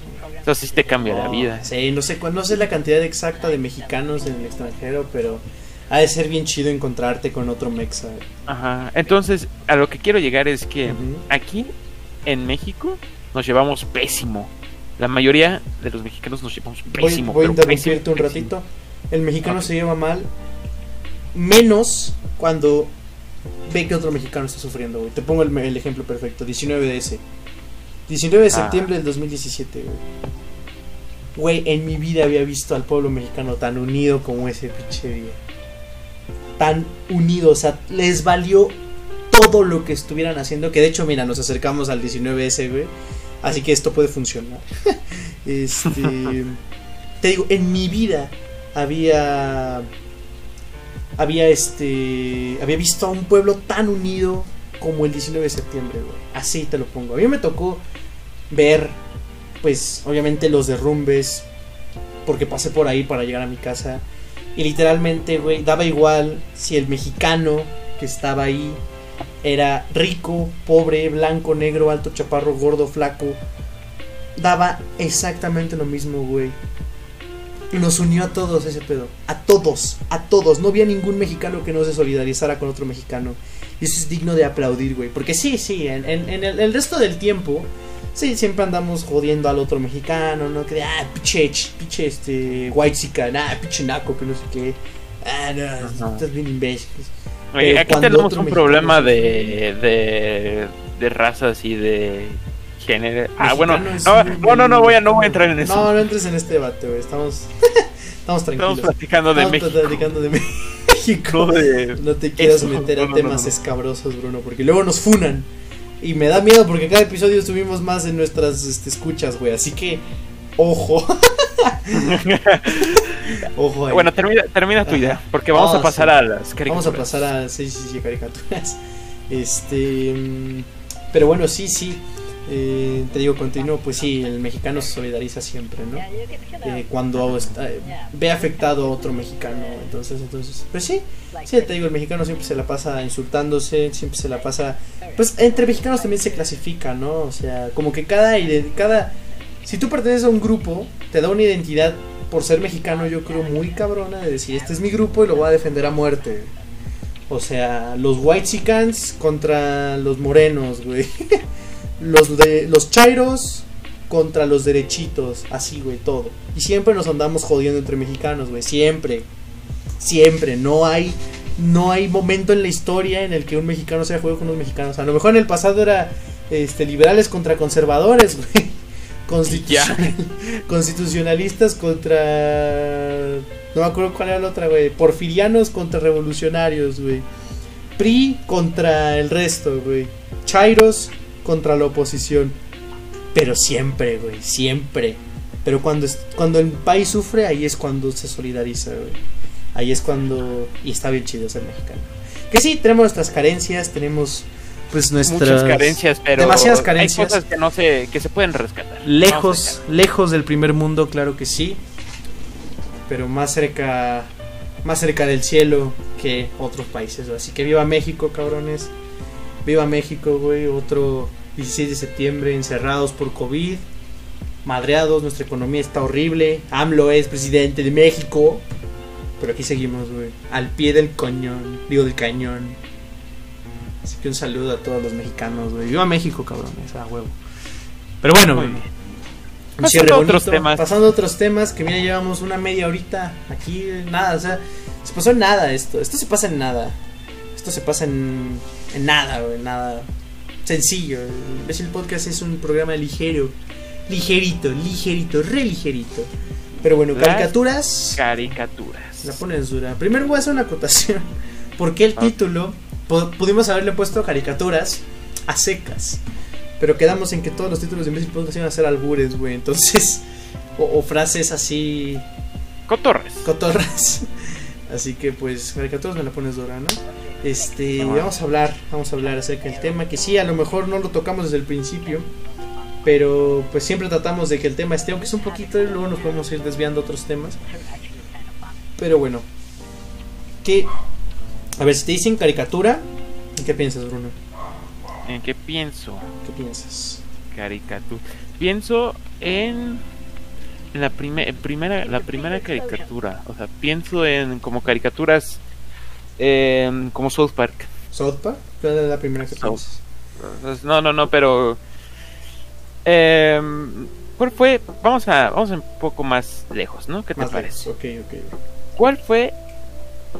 sí te cambia la no, vida. Sí, no sé, no sé la cantidad exacta de mexicanos en el extranjero, pero ha de ser bien chido encontrarte con otro mexa. Ajá. Entonces, a lo que quiero llegar es que aquí en México nos llevamos pésimo. La mayoría de los mexicanos nos llevamos pésimo. voy a interrumpirte un ratito. El mexicano se lleva mal menos cuando ve que otro mexicano está sufriendo, güey. Te pongo el, el ejemplo perfecto, 19 de ese. 19 de Ah. septiembre del 2017, güey. Güey, en mi vida había visto al pueblo mexicano tan unido como ese pinche día. Tan unido, o sea, les valió todo lo que estuvieran haciendo. Que de hecho, mira, nos acercamos al 19S, güey. Así que esto puede funcionar. <laughs> este. <laughs> te digo, en mi vida había. Había este. Había visto a un pueblo tan unido como el 19 de septiembre, güey. Así te lo pongo. A mí me tocó ver, pues, obviamente los derrumbes. Porque pasé por ahí para llegar a mi casa. Y literalmente, güey, daba igual si el mexicano que estaba ahí era rico, pobre, blanco, negro, alto, chaparro, gordo, flaco. Daba exactamente lo mismo, güey. Nos unió a todos ese pedo. A todos, a todos. No había ningún mexicano que no se solidarizara con otro mexicano. Y eso es digno de aplaudir, güey. Porque sí, sí, en, el resto del tiempo, sí, siempre andamos jodiendo al otro mexicano, ¿no? Que, ah, pinche, pinche, este, white chica, ah, pinche naco, que no sé qué. Ah, no, Ajá. estás bien imbécil. Oye, aquí tenemos un problema de, de, de razas y de género. Ah, bueno, no, no, no, no voy a, no voy a entrar en eso. No, no entres en este debate, güey. Estamos, <laughs> estamos tranquilos. Estamos platicando de Estamos México. platicando de <laughs> México. No de- No te quieras meter a temas escabrosos, Bruno, porque luego nos funan. Y me da miedo porque cada episodio subimos más en nuestras este, escuchas, güey. Así que, ojo. <laughs> ojo ahí. Bueno, termina, termina tu idea, porque vamos Ah, a pasar sí. a las caricaturas. Vamos a pasar a sí, sí, sí, caricaturas. Este. mm, Pero bueno, sí, sí. Eh, te digo, continuo, pues sí, el mexicano se solidariza siempre, ¿no? Eh, cuando eh, ve afectado a otro mexicano. Entonces, entonces, pues sí, sí, te digo, el mexicano siempre se la pasa insultándose, siempre se la pasa. Pues entre mexicanos también se clasifica, ¿no? O sea, como que cada. cada si tú perteneces a un grupo, te da una identidad por ser mexicano, yo creo, muy cabrona de decir, este es mi grupo y lo voy a defender a muerte. O sea, los white chicans contra los morenos, güey. <laughs> Los de los chairos contra los derechitos, así, güey, todo. Y siempre nos andamos jodiendo entre mexicanos, güey, siempre. Siempre, no hay no hay momento en la historia en el que un mexicano sea juego con unos mexicanos. A lo mejor en el pasado era este liberales contra conservadores, <laughs> güey. Constitucional- <laughs> constitucionalistas contra no me acuerdo cuál era la otra, güey. Porfirianos contra revolucionarios, güey. PRI contra el resto, güey. Chairos contra la oposición. Pero siempre, güey, siempre. Pero cuando, es- cuando el país sufre, ahí es cuando se solidariza, güey. Ahí es cuando... Y está bien chido ser mexicano. Que sí, tenemos nuestras carencias, tenemos pues nuestras... Muchas carencias, pero demasiadas hay carencias. cosas que no se que se pueden rescatar. Lejos, lejos del primer mundo, claro que sí. Pero más cerca, más cerca del cielo que otros países. Así que viva México, cabrones. Viva México, güey. Otro 16 de septiembre encerrados por COVID. Madreados, nuestra economía está horrible. AMLO es presidente de México. Pero aquí seguimos, güey. Al pie del cañón. Digo, del cañón. Así que un saludo a todos los mexicanos, güey. Viva México, cabrones. A huevo. Pero bueno, güey. Pasando a otros temas. Pasando a otros temas, que mira, llevamos una media horita aquí, nada, o sea, se pasó en nada esto. Esto se pasa en nada. Esto se pasa en, en nada, güey, nada. Sencillo. El podcast es un programa ligero. Ligerito, ligerito, re ligerito. Pero bueno, Las caricaturas. Caricaturas. La pones dura. Primero voy a hacer una acotación. Porque el Ah. título pu- pudimos haberle puesto caricaturas a secas. Pero quedamos en que todos los títulos de Imbécil Podcast iban a ser albures, güey. Entonces, <laughs> o, o frases así Cotorres. cotorras. Así que pues caricaturas me la pones dura, ¿no? Este, Ah, vamos a hablar, vamos a hablar acerca del tema que sí, a lo mejor no lo tocamos desde el principio, pero pues siempre tratamos de que el tema esté, aunque es un poquito, y luego nos podemos ir desviando a otros temas. Pero bueno, ¿qué? A ver, si te dicen caricatura, ¿qué piensas, Bruno? ¿En qué pienso? ¿Qué piensas? Caricatura. Pienso en en la prime- primera la primera caricatura, o sea, pienso en como caricaturas em, como South Park. ¿South Park? ¿Cuál es la primera que South. No, no, no, pero em, ¿cuál fue? Vamos a vamos un poco más lejos, ¿no? ¿Qué te Más parece? lejos, Ok, ok. ¿Cuál fue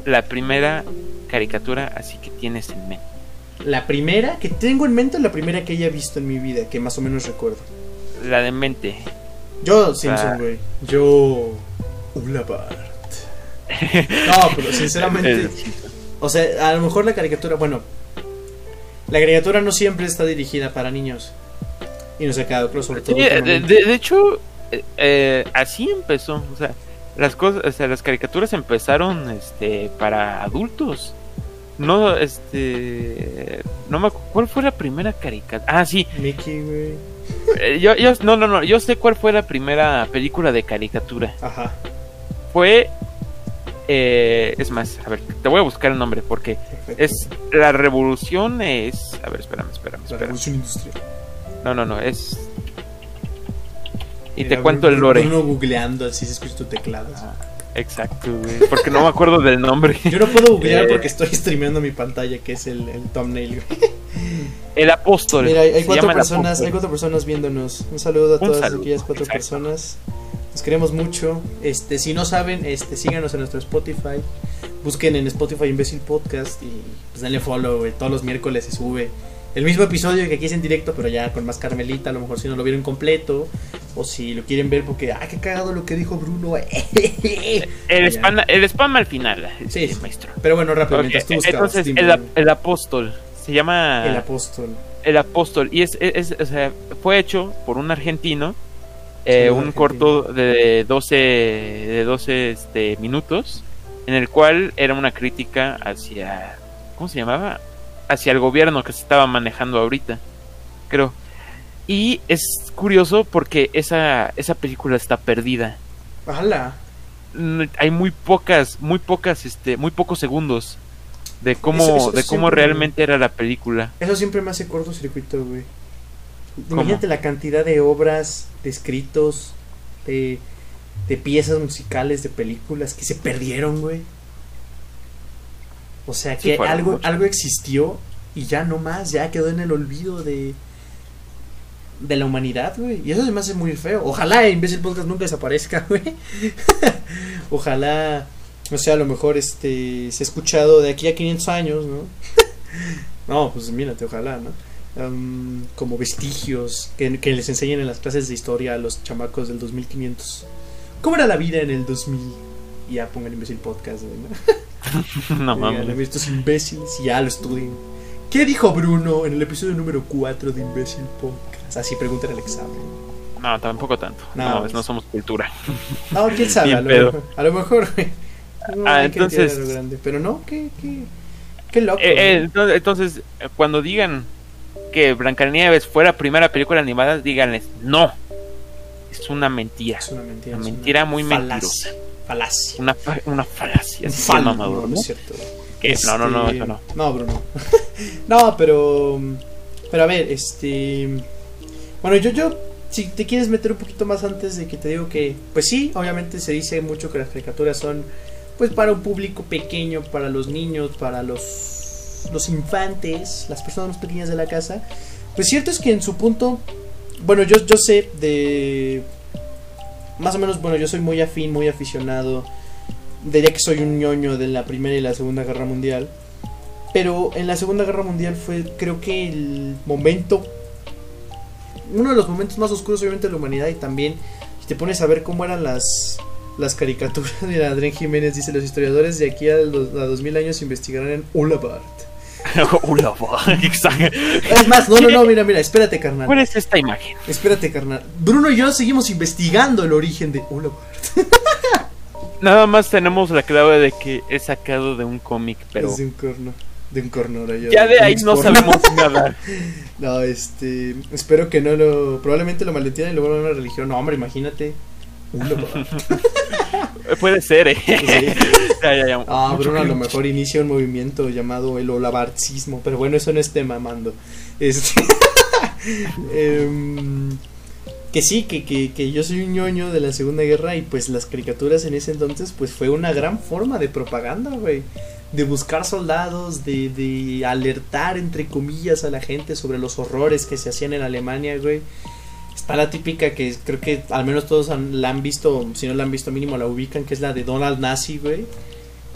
la primera caricatura así que tienes en mente? La primera que tengo en mente la primera que haya visto en mi vida, que más o menos recuerdo. La de mente. Yo, Simpson, Ah. güey. Yo. Hola, Bart. No, pero sinceramente. <laughs> O sea, a lo mejor la caricatura. Bueno. La caricatura no siempre está dirigida para niños. Y nos ha quedado claro, sobre todo. de, últimamente. de- de hecho, eh, eh, así empezó. O sea, las cosas, o sea, las caricaturas empezaron, este, para adultos. No, este, no me acu- ¿Cuál fue la primera caricatura? Ah, sí. Mickey, güey. Eh, yo, yo, no, no, no. Yo sé cuál fue la primera película de caricatura. Ajá. Fue, eh, es más, a ver, te voy a buscar el nombre porque Perfecto. es la revolución es, a ver, espérame, espérame, la espérame. revolución industrial. No, no, no, es. Y Mira, te cuento el lore. Bruno googleando, así se escucha tu teclado. así. Exacto, güey. Porque no me acuerdo del nombre. <laughs> Yo no puedo googlear Eh, porque estoy streameando mi pantalla, que es el, el thumbnail, güey. El apóstol. Mira, hay, cuatro personas, apóstol. hay cuatro personas viéndonos. Un saludo a Un todas saludo, aquellas cuatro exacto. personas. Nos queremos mucho. Este, si no saben, este, síganos en nuestro Spotify. Busquen en Spotify Imbécil Podcast y pues denle follow, güey. Todos los miércoles se sube el mismo episodio que aquí es en directo, pero ya con más Carmelita. A lo mejor si no lo vieron completo o si lo quieren ver porque, ah, qué cagado lo que dijo Bruno. <laughs> El spam, el spam al final, Sí, sí, maestro. Pero bueno, rápido, Ok, mientras tú buscabas, Entonces, el, ap- el apóstol se llama el apóstol. El apóstol y es, es- es- o sea, fue hecho por un argentino eh, un argentino. corto de 12 de 12 este, minutos en el cual era una crítica hacia ¿cómo se llamaba? Hacia el gobierno que se estaba manejando ahorita creo y es curioso porque esa esa película está perdida ¡Hala! Mm, hay muy pocas muy pocas este muy pocos segundos de cómo Eso- eso de cómo realmente era la película Eso siempre me hace cortocircuito, güey. ¿Cómo? Imagínate la cantidad de obras, de escritos, de, de piezas musicales, de películas que se perdieron, güey. O sea, que algo, algo existió y ya no más, ya quedó en el olvido de, de la humanidad, güey. Y eso se me hace muy feo. Ojalá Imbécil Podcast nunca desaparezca, <laughs> güey. Ojalá, no sé, a lo mejor este se ha escuchado de aquí a 500 años, ¿no? <laughs> no, pues mírate, ojalá, ¿no? Am, como vestigios que, que les enseñen en las clases de historia a los chamacos del 2500. ¿Cómo era la vida en el 2000? Y ya pongan Imbécil Podcast, güey, ¿no? <laughs> <laughs> no Digan, mames "A ver, estos imbéciles y ya lo estudien. ¿Qué dijo Bruno en el episodio número 4 de Imbécil Podcast? Así preguntan el examen. No, tampoco tanto. No, No, pues- no somos cultura. No, quién sabe, a lo, mejor, a lo mejor. <laughs> No Ah, entonces- lo grande. Pero no, qué, qué, qué loco. Eh, eh, entonces, eh, cuando digan que Blancanieves fue la primera película animada, díganles, no. Es una mentira. es una mentira. una es mentira muy falacia, mentirosa. Falacia. Una, fa- una falacia. Un de mamador, no, ¿no? no es cierto. ¿Qué? No, no, no, Este, eso no. No, Bruno. <laughs> no, pero. Pero a ver, este. Bueno, yo, yo. Si te quieres meter un poquito más antes de que te digo que. Pues sí, obviamente se dice mucho que las caricaturas son. Pues para un público pequeño, para los niños, para los. Los infantes, las personas más pequeñas de la casa. Pues cierto es que en su punto. Bueno, yo, yo sé de. Más o menos, bueno, yo soy muy afín, muy aficionado diría que soy un ñoño de la Primera y la Segunda Guerra Mundial. Pero en la Segunda Guerra Mundial fue, creo que el momento, uno de los momentos más oscuros obviamente de la humanidad y también, si te pones a ver cómo eran las, las caricaturas de Adrián Jiménez, dice, los historiadores de aquí a, los, a 2000 años investigarán en Ulabart. <laughs> <laughs> Exacto. Es más, no, no, no, mira, mira, espérate, carnal. ¿Cuál es esta imagen? Espérate, carnal. Bruno y yo seguimos investigando el origen de Ulabart. Nada más tenemos la clave de que es sacado de un cómic, pero Es de un corno. De un corno, ya de ahí no porno. sabemos <laughs> nada. No, este. Espero que no lo. Probablemente lo malentiendan y lo vuelvan una religión. No, hombre, imagínate. Lobo. <laughs> Puede ser, eh. Sí. <laughs> Ya, ya, ya. Ah, Bruno a lo mejor inicia un movimiento llamado el olabarcismo. Pero bueno, eso no es tema, mando. Este. <laughs> em, que sí, que, que, que yo soy un ñoño de la Segunda Guerra y pues las caricaturas en ese entonces pues fue una gran forma de propaganda, güey. De buscar soldados, de, de alertar entre comillas a la gente sobre los horrores que se hacían en Alemania, güey. Está la típica que creo que al menos todos han- la han visto, si no la han visto mínimo la ubican, que es la de Donald Nazi, güey.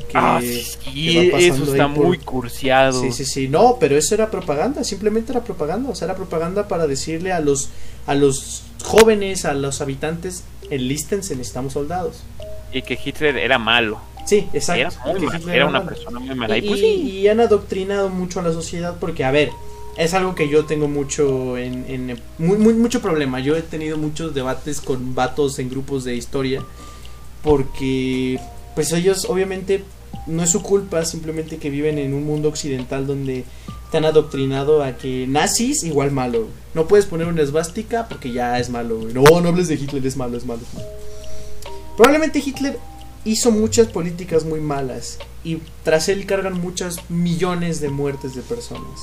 Que- Ah, sí, eso está por- muy cursiado. Sí, sí, sí. No, pero eso era propaganda, simplemente era propaganda. O sea, era propaganda para decirle a los, a los jóvenes, a los habitantes, enlístense, necesitamos soldados. Y que Hitler era malo. Sí, exacto. Era, muy era una malo. persona muy mala. Y, Y, pues, sí. y han adoctrinado mucho a la sociedad porque, a ver, es algo que yo tengo mucho en, mucho problema. Yo he tenido muchos debates con vatos en grupos de historia porque, pues ellos obviamente no es su culpa, simplemente que viven en un mundo occidental donde te han adoctrinado a que nazis igual malo. No puedes poner una esvástica porque ya es malo. No, no hables de Hitler, es malo. es malo. Probablemente Hitler hizo muchas políticas muy malas y tras él cargan muchas millones de muertes de personas.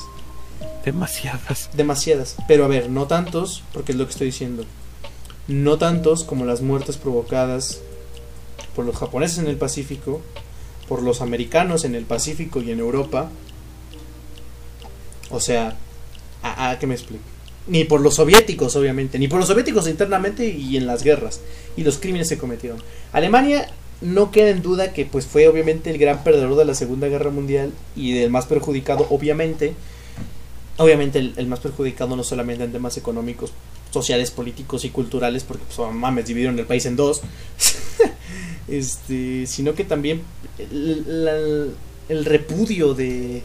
Demasiadas. Demasiadas. Pero a ver, no tantos, porque es lo que estoy diciendo. No tantos como las muertes provocadas por los japoneses en el Pacífico, por los americanos en el Pacífico y en Europa. O sea, ¿a, a qué me explico? Ni por los soviéticos, obviamente, ni por los soviéticos internamente y en las guerras y los crímenes que cometieron. Alemania no queda en duda que pues fue obviamente el gran perdedor de la Segunda Guerra Mundial y del más perjudicado, obviamente. Obviamente el, más perjudicado no solamente en temas económicos, sociales, políticos y culturales, porque pues oh, mames, dividieron el país en dos. <laughs> este, sino que también el, el repudio de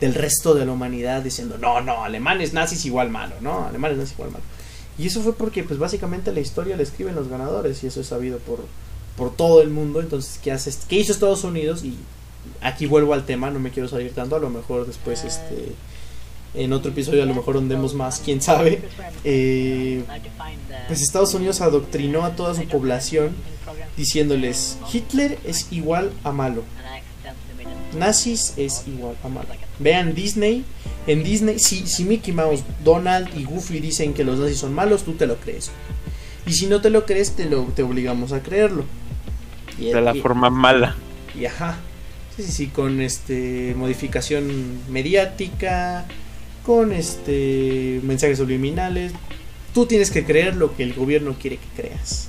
del resto de la humanidad diciendo, no, no, alemanes nazis igual malo, no, alemanes nazis igual malo. Y eso fue porque pues básicamente la historia la escriben los ganadores y eso es sabido por, por todo el mundo. Entonces, ¿qué, hace, ¿qué hizo Estados Unidos? Y aquí vuelvo al tema, no me quiero salir tanto, a lo mejor después este en otro episodio a lo mejor ondemos más, quién sabe. Eh, pues Estados Unidos adoctrinó a toda su población diciéndoles, Hitler es igual a malo, nazis es igual a malo. Vean Disney, en Disney, si, si Mickey Mouse, Donald y Goofy dicen que los nazis son malos, tú te lo crees. Y si no te lo crees, te, lo, te obligamos a creerlo. Y, De la y- forma mala. y ajá. Sí, sí, sí, con este modificación mediática, con este mensajes subliminales. Tú tienes que creer lo que el gobierno quiere que creas.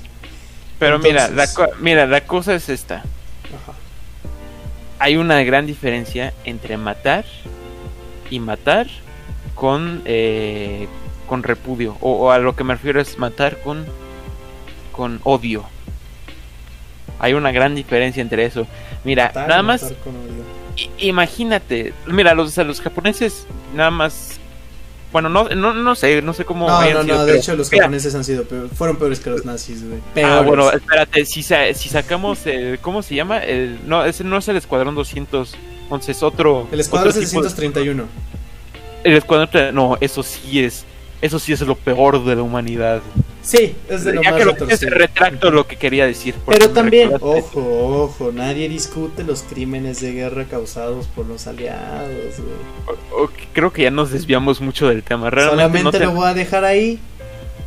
Pero mira, la mira, la cosa es esta. Ajá. Hay una gran diferencia entre matar y matar con eh, con repudio. O, o a lo que me refiero es matar con con odio. Hay una gran diferencia entre eso. Mira, Matar nada más con odio. Imagínate, mira, los, a los japoneses nada más, bueno, no, no, no sé, no sé cómo. No, hayan no, sido, no, de hecho los mira, japoneses han sido peor, fueron peores que los nazis, güey. Ah, bueno, espérate, si, sa- si sacamos el, ¿cómo se llama? El, no, ese no es el escuadrón 211, es otro. el escuadrón otro tipo de- 631. el escuadrón, no, eso sí es, eso sí es lo peor de la humanidad. Sí, es de lo ya más que lo puse, retorcido. retracto lo que quería decir. Pero también, recordaste. ojo, ojo, nadie discute los crímenes de guerra causados por los aliados. O- o- creo que ya nos desviamos mucho del tema. Realmente Solamente no te- lo voy a dejar ahí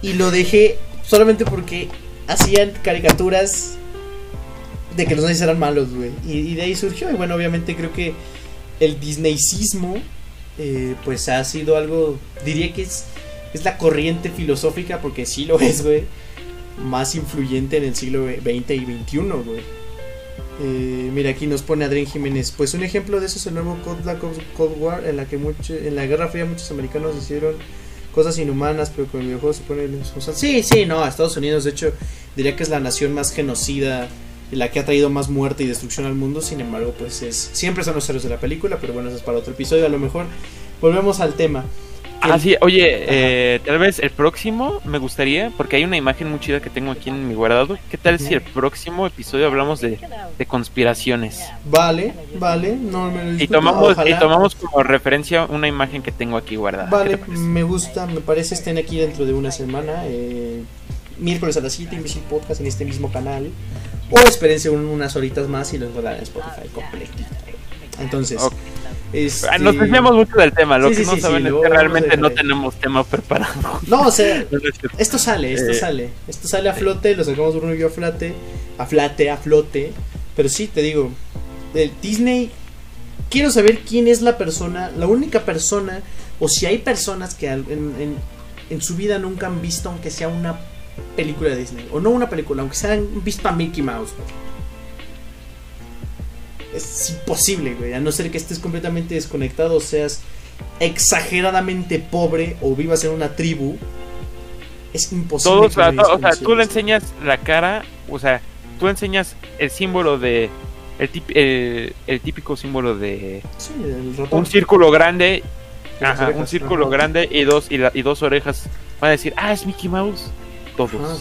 y lo dejé solamente porque hacían caricaturas de que los nazis eran malos, güey. Y, y de ahí surgió. Y bueno, obviamente creo que el disneycismo, eh, pues ha sido algo, diría que es, es la corriente filosófica, porque sí lo es, güey, más influyente en el siglo XX y XXI, güey. Eh, mira, aquí nos pone Adrián Jiménez. Pues un ejemplo de eso es el nuevo Cold, War, en la que mucho, en la Guerra Fría muchos americanos hicieron cosas inhumanas, pero con el videojuego se pone Sí, sí, no, Estados Unidos, de hecho, diría que es la nación más genocida la que ha traído más muerte y destrucción al mundo. Sin embargo, pues es siempre son los héroes de la película, pero bueno, eso es para otro episodio. A lo mejor volvemos al tema. Ah, sí, oye, eh, tal vez el próximo me gustaría, porque hay una imagen muy chida que tengo aquí en mi guardado. ¿Qué tal si el próximo episodio hablamos de, de conspiraciones? Vale, vale, no me lo Y tomamos, y tomamos como referencia una imagen que tengo aquí guardada. ¿Qué Vale, me gusta, me parece estén aquí dentro de una semana. eh, miércoles a las 7, Imbecil Podcast en este mismo canal. O espérense un- unas horitas más y a dar en Spotify completito. Entonces, Ok. Este- Ah, Nos desviamos mucho del tema. Lo Sí, que sí, no sí, saben es que realmente no tenemos tema preparado. <laughs> No, o sea, <laughs> esto sale, esto Eh, sale. Esto sale a flote, lo sacamos Bruno y yo a flote, a flate, a flote. Pero sí, te digo, el Disney, quiero saber quién es la persona, la única persona, o si hay personas que en, en- en su vida nunca han visto, aunque sea una película de Disney, o no una película, aunque se han visto a Mickey Mouse. Es imposible, güey, a no ser que estés completamente desconectado, seas exageradamente pobre o vivas en una tribu. Es imposible. Todos, que o sea, o tú le enseñas la cara, o sea, tú enseñas el símbolo de. El, tip- el, el típico símbolo de. Sí, el ratón. un círculo grande. Ajá, orejas, un círculo ajá. grande y dos, y, la- y dos orejas. Van a decir, ah, es Mickey Mouse. Todos Ajá.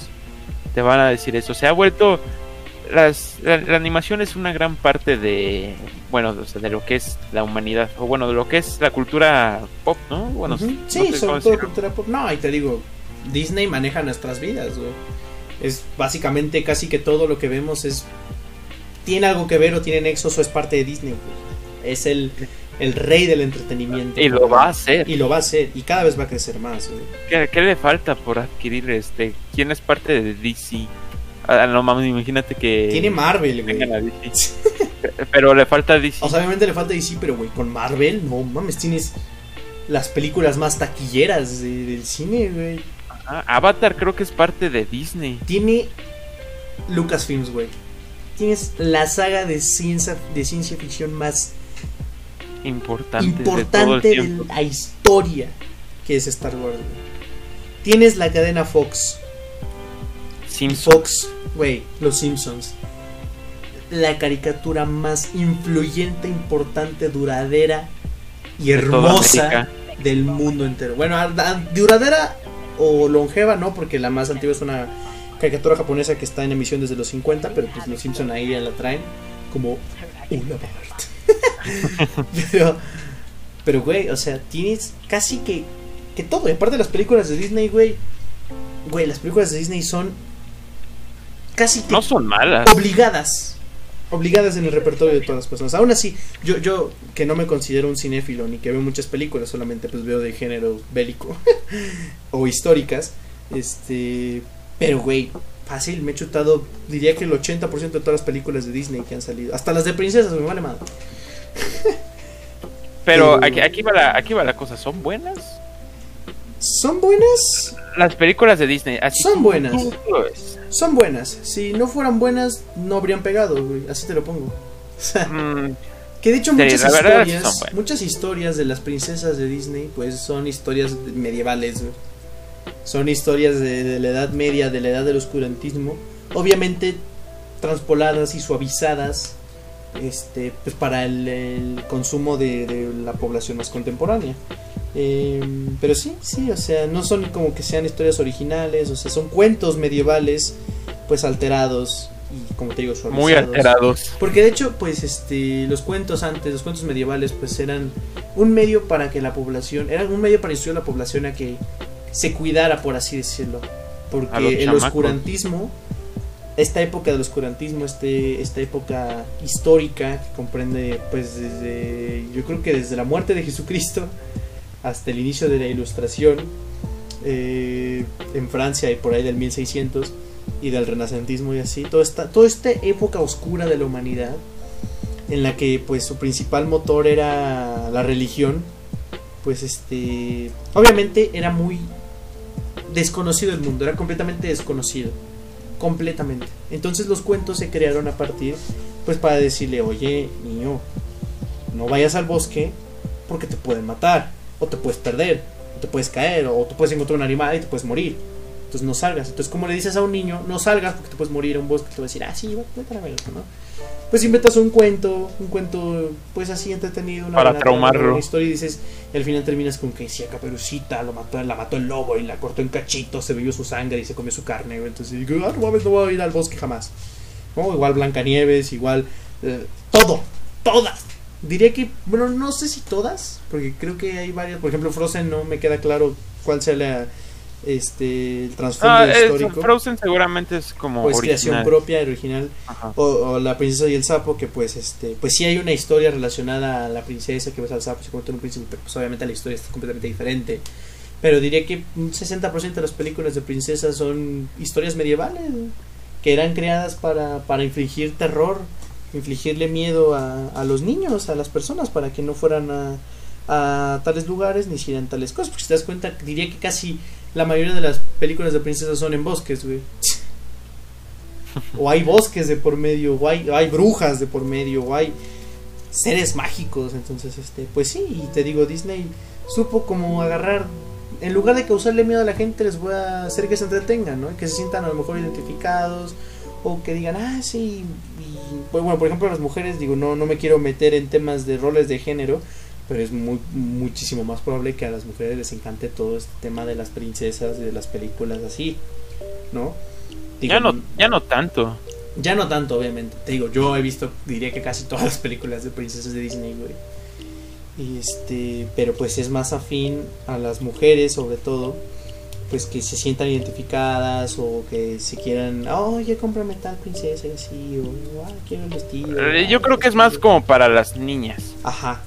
te van a decir eso. Se ha vuelto. Las, la, la animación es una gran parte de. Bueno, o sea, de lo que es la humanidad. O bueno, de lo que es la cultura pop, ¿no? Bueno, Sí, sé sobre todo cultura pop. No, y te digo, Disney maneja nuestras vidas, güey. Es básicamente casi que todo lo que vemos es. Tiene algo que ver o tiene nexos o es parte de Disney, güey. Es el, el rey del entretenimiento. Y lo va a hacer. Y lo va a hacer. Y cada vez va a crecer más, güey. ¿Qué, qué le falta por adquirir este? ¿Quién es parte de DC? Ah, no mames, imagínate que. Tiene Marvel, güey. pero le falta DC. O sea, obviamente le falta DC, pero güey, con Marvel, no mames, tienes las películas más taquilleras de- del cine, güey. Ajá, Avatar creo que es parte de Disney. Tiene Lucasfilms, güey. Tienes la saga de ciencia, de ciencia ficción más Importante, de todo el importante de, la historia que es Star Wars. güey. Tienes la cadena Fox. Y Simpson. Fox, güey, Los Simpsons. La caricatura más influyente, importante, duradera y hermosa del mundo entero. Bueno, duradera o longeva no, porque la más antigua es una caricatura japonesa que está en emisión desde los 50, pero pues los Simpson ahí ya la traen como una parte. <laughs> pero, pero güey, o sea, tienes casi que, que todo. Y aparte de las películas de Disney, güey, güey, las películas de Disney son casi No son malas. obligadas. Obligadas en el repertorio de todas las personas. Aún así, yo, yo que no me considero un cinéfilo ni que veo muchas películas, solamente pues veo de género bélico <laughs> o históricas. Este. Pero güey, fácil, me he chutado, diría que el 80% de todas las películas de Disney que han salido. Hasta las de princesas, me vale madre. <laughs> Pero Pero- aquí, aquí, va la, aquí va la cosa. ¿Son buenas? ¿Son buenas? Las películas de Disney. Así Son buenas. tú. Son buenas. Si no fueran buenas, no habrían pegado, güey. Así te lo pongo. Mm, Que de hecho Sí, muchas historias, muchas historias de las princesas de Disney, pues son historias medievales, güey. Son historias de, de la Edad Media, de la Edad del Oscurantismo, obviamente transpoladas y suavizadas, este, pues para el, el consumo de, de la población más contemporánea. Eh, pero sí, sí, o sea, no son como que sean historias originales, o sea, son cuentos medievales, pues alterados y como te digo, suavizados. muy alterados. Porque de hecho, pues este, los cuentos antes, los cuentos medievales, pues eran un medio para que la población, eran un medio para instruir a la población a que se cuidara, por así decirlo. Los Porque el chamacos. oscurantismo, esta época del oscurantismo, este, esta época histórica que comprende, pues desde, yo creo que desde la muerte de Jesucristo hasta el inicio de la Ilustración eh, en Francia y por ahí del 1600 y del renacentismo y así, toda esta, toda esta época oscura de la humanidad en la que pues su principal motor era la religión, pues este, obviamente era muy desconocido el mundo, era completamente desconocido, completamente. Entonces los cuentos se crearon a partir, pues para decirle, oye, niño, no vayas al bosque porque te pueden matar, o te puedes perder, o te puedes caer, o tú puedes encontrar un animal y te puedes morir. Entonces no salgas. Entonces, como le dices a un niño, no salgas porque te puedes morir en un bosque, te va a decir, ah, sí, vete a la verga, ¿no? Pues inventas un cuento, un cuento, pues así entretenido, una Para buena traumarlo. una historia y dices, y al final terminas con que sí, a Caperucita lo mató, la mató el lobo y la cortó en cachitos, se bebió su sangre y se comió su carne. Entonces digo, ah, no mames, no voy a ir al bosque jamás. ¿No? Igual Blancanieves, igual eh, todo, todas. Diría que, bueno, no sé si todas, porque creo que hay varias. Por ejemplo, Frozen no me queda claro cuál sea la, este, el trasfondo Ah, histórico. Frozen seguramente es como Pues creación original. propia, original. O, o la princesa y el sapo, que pues este, pues sí hay una historia relacionada a la princesa que ves al sapo y se convierte en un príncipe, pero pues obviamente la historia está completamente diferente. Pero diría que un 60% de las películas de princesas son historias medievales, que eran creadas para, para infligir terror, infligirle miedo a, a los niños, a las personas, para que no fueran a, a tales lugares ni hicieran tales cosas. Porque si te das cuenta, diría que casi la mayoría de las películas de princesas son en bosques, güey. o hay bosques de por medio, o hay, o hay brujas de por medio, o hay seres mágicos. Entonces, este, pues sí, y te digo, Disney supo como agarrar, en lugar de causarle miedo a la gente, les voy a hacer que se entretengan, ¿no? Que se sientan a lo mejor identificados, o que digan, ah, sí, bueno, por ejemplo, las mujeres, digo, no, no me quiero meter en temas de roles de género, pero es muy, muchísimo más probable que a las mujeres les encante todo este tema de las princesas de las películas así, ¿no? Digo, Ya no, ya no tanto. ya no tanto, obviamente. Te digo, yo he visto, diría que casi todas las películas de princesas de Disney, güey. Y este, pero pues es más afín a las mujeres, sobre todo, pues que se sientan identificadas o que se quieran, oh, ya cómprame tal princesa y así, o ah, quiero el vestido. Eh, Yo creo que es más como para las niñas. Ajá.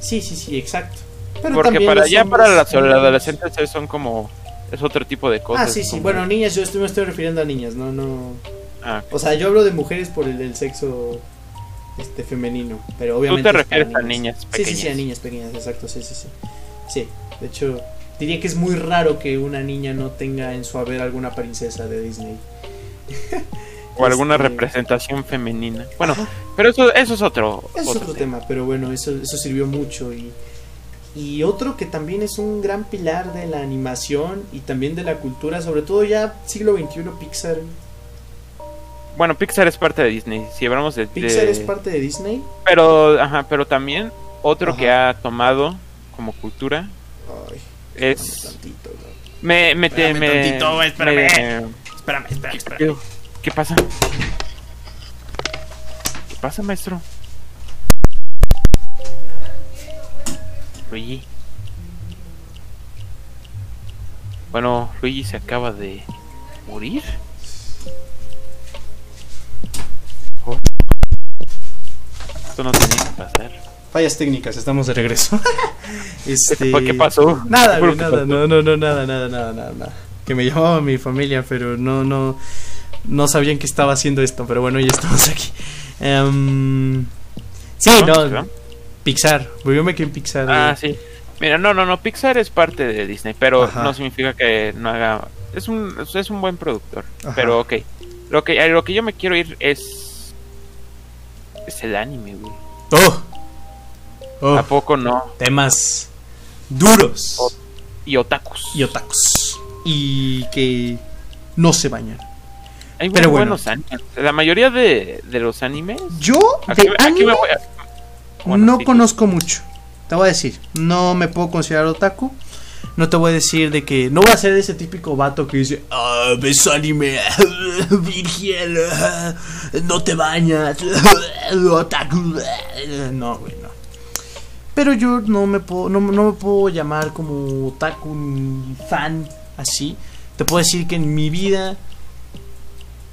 Sí, sí, sí, exacto. Pero Porque para ya para las adolescentes son como es otro tipo de cosas. Ah, sí, sí. como- Bueno, niñas, yo estoy, me estoy refiriendo a niñas, no, no. Ah, O sea, yo hablo de mujeres por el del sexo este femenino, pero obviamente te es para refieres a niñas Sí, sí, sí, a pequeñas. niñas pequeñas, exacto, sí, sí, sí. Sí, de hecho, diría que es muy raro que una niña no tenga en su haber alguna princesa de Disney. o alguna Este, representación femenina. Bueno, Ajá. pero eso, eso es otro, Es otro tema, pero bueno, eso, eso sirvió mucho y, y otro que también es un gran pilar de la animación y también de la cultura, sobre todo ya siglo XXI Pixar. Bueno, Pixar es parte de Disney. Si hablamos de, Pixar de- es parte de Disney. pero, ajá, pero también otro Ajá. que ha tomado como cultura Ay, es tantito, ¿no? me me te- Espérame me- tantito, espérame. me- Espérame, espérame, espérame. ¿Qué, pasa? ¿Qué pasa, maestro? Luigi. Bueno, Luigi se acaba de morir. Oh. Esto no tenía. Fallas técnicas, estamos de regreso. <laughs> este... ¿Qué pasó? Nada, ¿Qué fue güey, lo que nada, pasó? no, no, no, nada, nada, nada, nada. Que me llamaba mi familia, pero no, no, no sabían que estaba haciendo esto, pero bueno, ya estamos aquí. Em, sí, ¿Dónde no? Pixar, yo me quedé en Pixar. Ah, eh. sí. Mira, no, no, no. Pixar es parte de Disney, pero Ajá. no significa que no haga. Es un, es un buen productor. Ajá. Pero ok. Lo que, a lo que yo me quiero ir es. Es el anime, güey. Oh, oh, ¿A poco no? temas duros. Y otakus. y otakus y que no se bañan. Hay pero bueno. buenos animes. La mayoría de, de los animes. Yo Aquí, de aquí anime me voy a- Bueno, no sí, conozco mucho. Te voy a decir, no me puedo considerar otaku. No te voy a decir de que no voy a ser ese típico vato que dice, ah, ves anime, <laughs> virgen, <laughs> no te bañas, <laughs> otaku. No, güey, no. Pero yo no me puedo, no, no me puedo llamar como otaku ni fan así. Te puedo decir que en mi vida,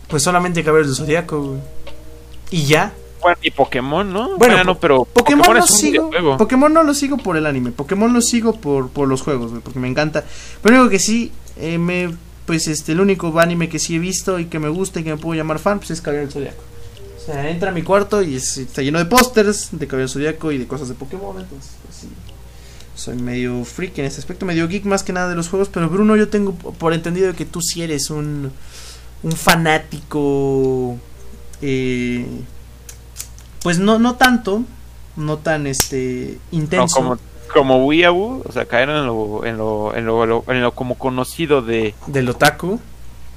pues solamente Caballeros del Zodiaco, güey. Y ya, Bueno, y Pokémon, ¿no? Bueno, no, po- pero Pokémon, no es un sigo. videojuego. Pokémon no lo sigo por el anime. Pokémon lo sigo por, por los juegos, güey, porque me encanta. Pero único que sí, eh, me, pues este, el único anime que sí he visto y que me gusta y que me puedo llamar fan, pues es Caballero del Zodiaco. O sea, entra a mi cuarto y es- está lleno de pósters de Caballero del Zodiaco y de cosas de Pokémon, entonces, pues. Soy medio freak en ese aspecto, medio geek más que nada de los juegos, pero Bruno, yo tengo por entendido que tú sí eres un, un fanático eh, pues no, no tanto, no tan este No, intenso. como, como Weeaboo, o sea, caer en lo, en lo, en lo, lo- en lo como conocido de del otaku.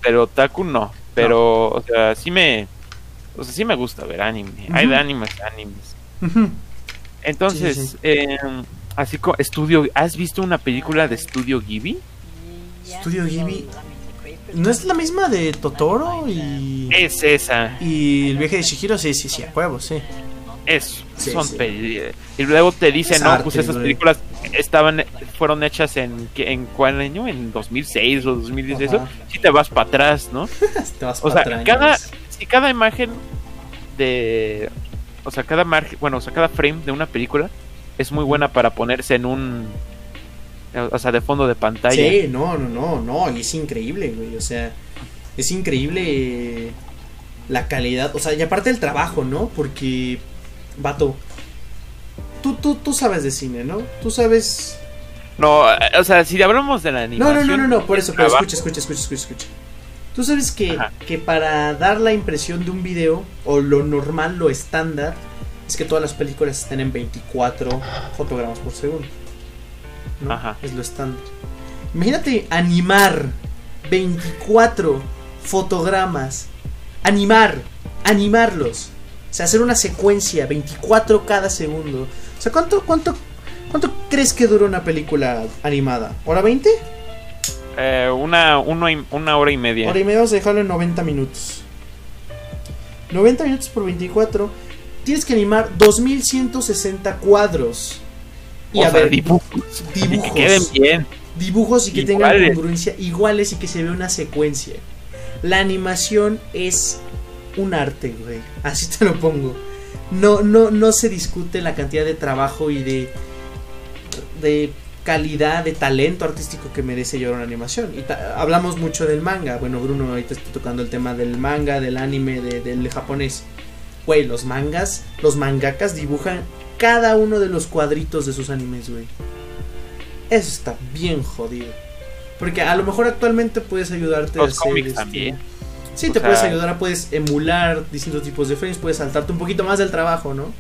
del otaku, no. Pero, o sea, sí me, o sea, sí me gusta ver anime. Hay Ujú. de animes, animes. Ujú. Entonces, Sí, sí, eh, así como estudio, ¿has visto una película de Estudio Ghibli? Studio Ghibli. ¿No es la misma de Totoro y, Es esa, y el viaje de Shihiro? Sí, sí, sí, a huevo, sí. es, Sí, son sí. peli- y luego te dicen, Es no, arte, pues esas películas estaban, fueron hechas en, ¿qué- en cuál año, en 2006 o 2010, eso, si te vas para atrás, ¿no? Te vas O sea, cada, si cada imagen de. O sea, cada margen. Bueno, o sea, cada frame de una película es muy buena para ponerse en un. O sea, de fondo de pantalla. Sí, no, no, no, no, y es increíble, güey, o sea, es increíble la calidad, o sea, y aparte el trabajo, ¿no? Porque, vato, tú, tú, tú sabes de cine, ¿no? Tú sabes... No, o sea, si hablamos de la No, animación. no, no, no, no, por eso, pero escucha, escucha, escucha, escucha, escucha. Tú sabes que, que para dar la impresión de un video, o lo normal, lo estándar, es que todas las películas estén en 24 fotogramas por segundo. ¿no? Ajá. Es lo estándar. Imagínate animar 24 fotogramas. Animar, animarlos. O sea, hacer una secuencia, 24 cada segundo. O sea, ¿cuánto, cuánto, cuánto crees que dura una película animada? ¿Hora 20? Eh, una, uno y- una hora y media. Hora y media vamos a dejarlo en 90 minutos. 90 minutos por 24. Tienes que animar 2160 cuadros. Y o a sea, ver, dibujos. Y que dibujos. queden bien. dibujos y que tengan congruencia iguales y que se vea una secuencia. La animación es un arte, güey. Así te lo pongo. No, no, no se discute la cantidad de trabajo y de. de calidad de talento artístico que merece llorar una animación. Y hablamos mucho del manga. Bueno, Bruno ahorita está tocando el tema del manga, del anime, del japonés. Güey, los mangas, los mangakas dibujan cada uno de los cuadritos de sus animes, güey. Eso está bien jodido. Porque a lo mejor actualmente puedes ayudarte a hacer. Este, también. Sí, te puedes ayudar, puedes emular distintos tipos de frames, puedes saltarte un poquito más del trabajo, ¿no?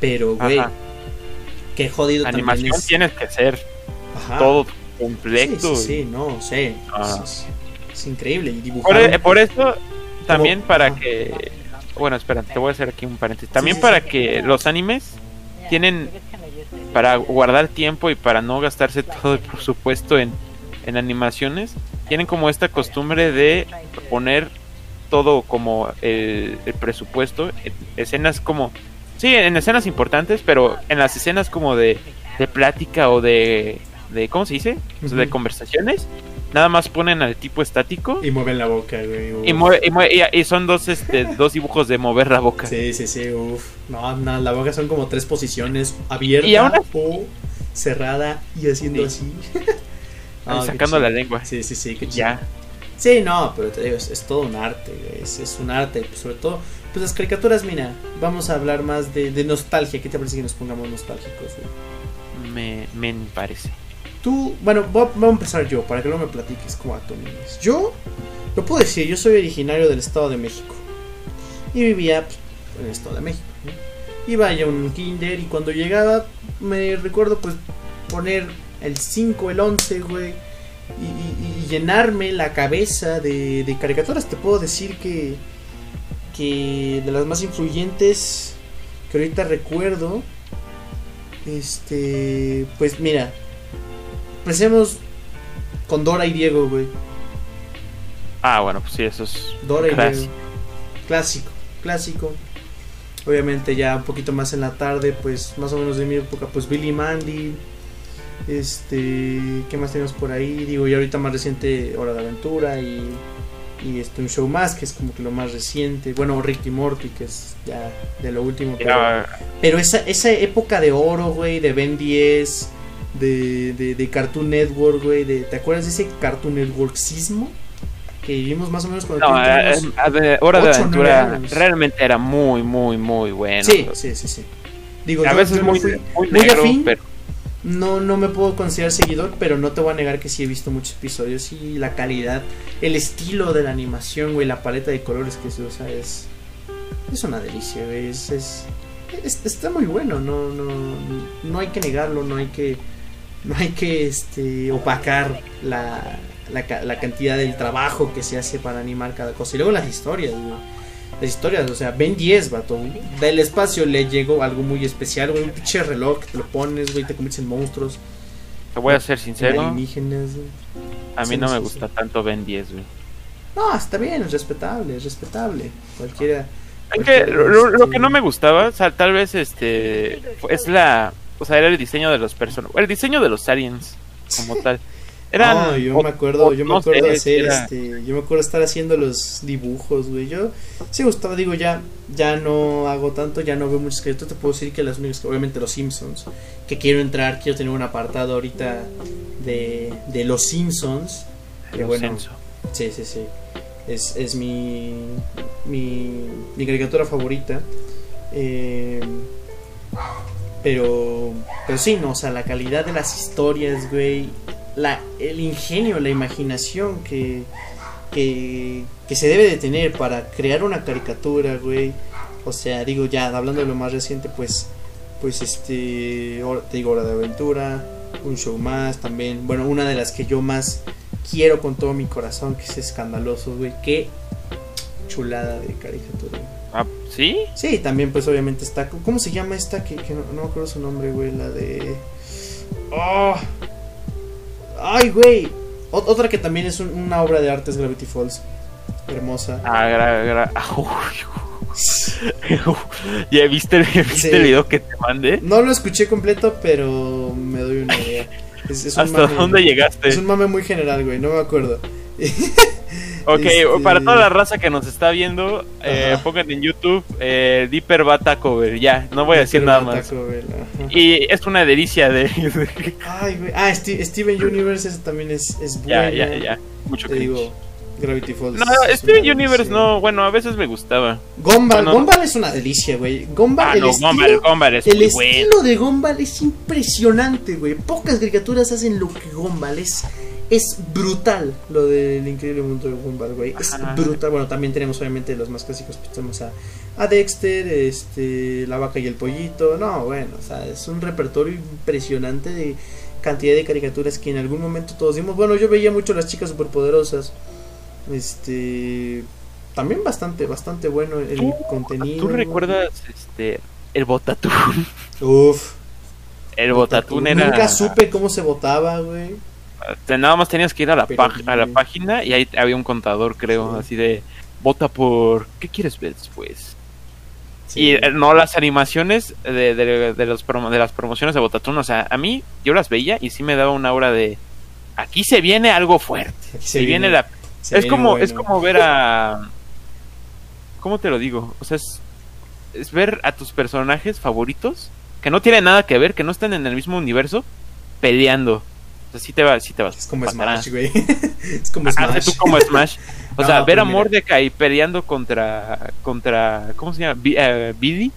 Pero, güey, qué jodido Animación tienes que ser todo completo. Sí, sí, no, sé. Ah. Es, increíble. Dibujar. E, por, eso, también para que. Bueno, espera, te voy a hacer aquí un paréntesis. También para que los animes tienen. Para guardar tiempo y para no gastarse todo el presupuesto en, en animaciones, tienen como esta costumbre de poner todo como el, presupuesto, escenas como, sí, en escenas importantes, pero en las escenas como de, de plática o de, de ¿cómo se dice? De conversaciones, nada más ponen al tipo estático. Y mueven la boca, güey. Y, y, son dos, este, <laughs> dos dibujos de mover la boca. Sí, sí, sí, uff. No, no, la boca son como tres posiciones, abierta o cerrada y haciendo así. <laughs> <laughs> Ah, sacando la lengua. Sí, sí, sí, que ya. Sí, no, pero te digo, es, todo un arte, es, es, un arte, pues, sobre todo, pues las caricaturas, mira, vamos a hablar más de, de nostalgia, ¿qué te parece que nos pongamos nostálgicos? Me, me parece. Tú, bueno, voy a, empezar yo, para que no me platiques como a tu Yo, lo puedo decir, yo soy originario del Estado de México, y vivía pues, en el Estado de México, Iba a un kinder y cuando llegaba, me recuerdo pues poner el 5, el 11, güey. Y, llenarme la cabeza de, de, caricaturas. Te puedo decir que, que de las más influyentes que ahorita recuerdo, este, pues mira, empecemos con Dora y Diego, güey. Ah, bueno, pues sí, eso es Dora y Diego. Clásico, clásico. Obviamente ya un poquito más en la tarde, pues más o menos de mi época, pues Billy Mandy, este, ¿qué más tenemos por ahí? Digo, y ahorita más reciente Hora de Aventura y, y este, un show más, que es como que lo más reciente. Bueno, Ricky Morty, que es ya de lo último. Pero, esa, esa época de oro, güey, de Ben 10, de, de, Cartoon Network, güey, de, ¿te acuerdas de ese Cartoon Networksismo? Que vivimos más o menos cuando no, eh, Hora de Aventura realmente era muy, muy, muy bueno. Sí, sí, sí, sí. Digo, a veces muy, muy, afín, pero no, no me puedo considerar seguidor, pero no te voy a negar que sí he visto muchos episodios y la calidad, el estilo de la animación, güey, la paleta de colores que se usa es, es una delicia, güey, es, es, está muy bueno, no, no, no hay que negarlo, no hay que, no hay que, este, opacar la, la, la cantidad del trabajo que se hace para animar cada cosa. Y luego las historias, güey las historias, o sea, Ben 10, vato. Del espacio le llegó algo muy especial, güey. Un pinche reloj que te lo pones, güey, te conviertes en monstruos. Te voy a ser sincero. A mí no me gusta tanto Ben 10, güey. No, está bien, es respetable, es respetable. Cualquiera. lo, que no me gustaba, o sea, tal vez este. Es la. O sea, era el diseño de los personajes. El diseño de los aliens, como <laughs> tal. No, yo me acuerdo, yo me acuerdo hacer este, yo me acuerdo estar haciendo los dibujos, güey. Yo sí gustaba, digo, ya ya no hago tanto, ya no veo muchos créditos, te puedo decir que las únicas obviamente los Simpsons, que quiero entrar, quiero tener un apartado ahorita de, de los Simpsons, que bueno. Sí, sí, sí. Es, es mi, mi mi caricatura favorita. Eh, pero pero sí, no, o sea, la calidad de las historias, güey, la, el ingenio, la imaginación que, que, se debe de tener para crear una caricatura, güey. O sea, digo ya, hablando de lo más reciente, pues, pues este, te digo, Hora de Aventura, un show más también. Bueno, una de las que yo más quiero con todo mi corazón, que es escandaloso, güey. Qué chulada de caricatura. Ah, ¿sí? Sí, también pues obviamente está... ¿Cómo se llama esta? Que, no, no, me acuerdo su nombre, güey. La de... Oh, Ay, güey. Otra que también es una obra de arte es Gravity Falls. Hermosa. Ah, gra, gra <laughs> ¿Ya viste, el, video que te mandé? No lo escuché completo, pero me doy una idea. ¿Hasta dónde llegaste? Es un mame muy general, güey, no me acuerdo. <laughs> Ok, Este- para toda la raza que nos está viendo, eh, pongan en YouTube eh, Dipper Bata Cover. Ya, no voy a decir nada más. Y es una delicia de. Ay, güey. Ah, Steven Universe, esa también es, es ya, buena. ya, ya. Mucho Te cringe. digo, Gravity Falls. No, Steven Universe delicia. no, bueno, a veces me gustaba. Gumball. Gumball es una delicia, güey. Gumball, Ah, el no, estilo, Gumball, Gumball es el estilo bueno. de Gumball es impresionante, güey. Pocas caricaturas hacen lo que Gumball es. Es brutal lo del increíble mundo de Gumball, güey. Es Ajá. brutal. Bueno, también tenemos obviamente los más clásicos. Pues tenemos a, a Dexter, este, La Vaca y el Pollito. No, bueno, o sea, es un repertorio impresionante de cantidad de caricaturas que en algún momento todos vimos. Bueno, yo veía mucho las chicas superpoderosas. Este. También bastante, bastante bueno el ¿Tú- contenido. ¿Tú recuerdas este el Botatún? Uf. El Botatún era. Nunca supe cómo se votaba, güey. te- Nada más tenías que ir a la, Pero a la página y ahí había un contador, creo, Sí. así de. Vota por. ¿Qué quieres ver después? Sí. Y eh, no las animaciones de, de, de los promo- de las promociones de Botatún. O sea, a mí yo las veía y sí me daba una hora de. Aquí se viene algo fuerte. Aquí Se, viene, la. Se es como bueno. es como ver a. ¿Cómo te lo digo? O sea, es, es ver a tus personajes favoritos que no tienen nada que ver, que no están en el mismo universo, peleando. O sea, sí te va, sí te vas. Es como. Smash, güey. <laughs> es como Hazte Smash. tú como Smash. <laughs> O No, sea, ver a mira. Mordecai peleando contra. contra. ¿Cómo se llama? Bi- eh, Biddy.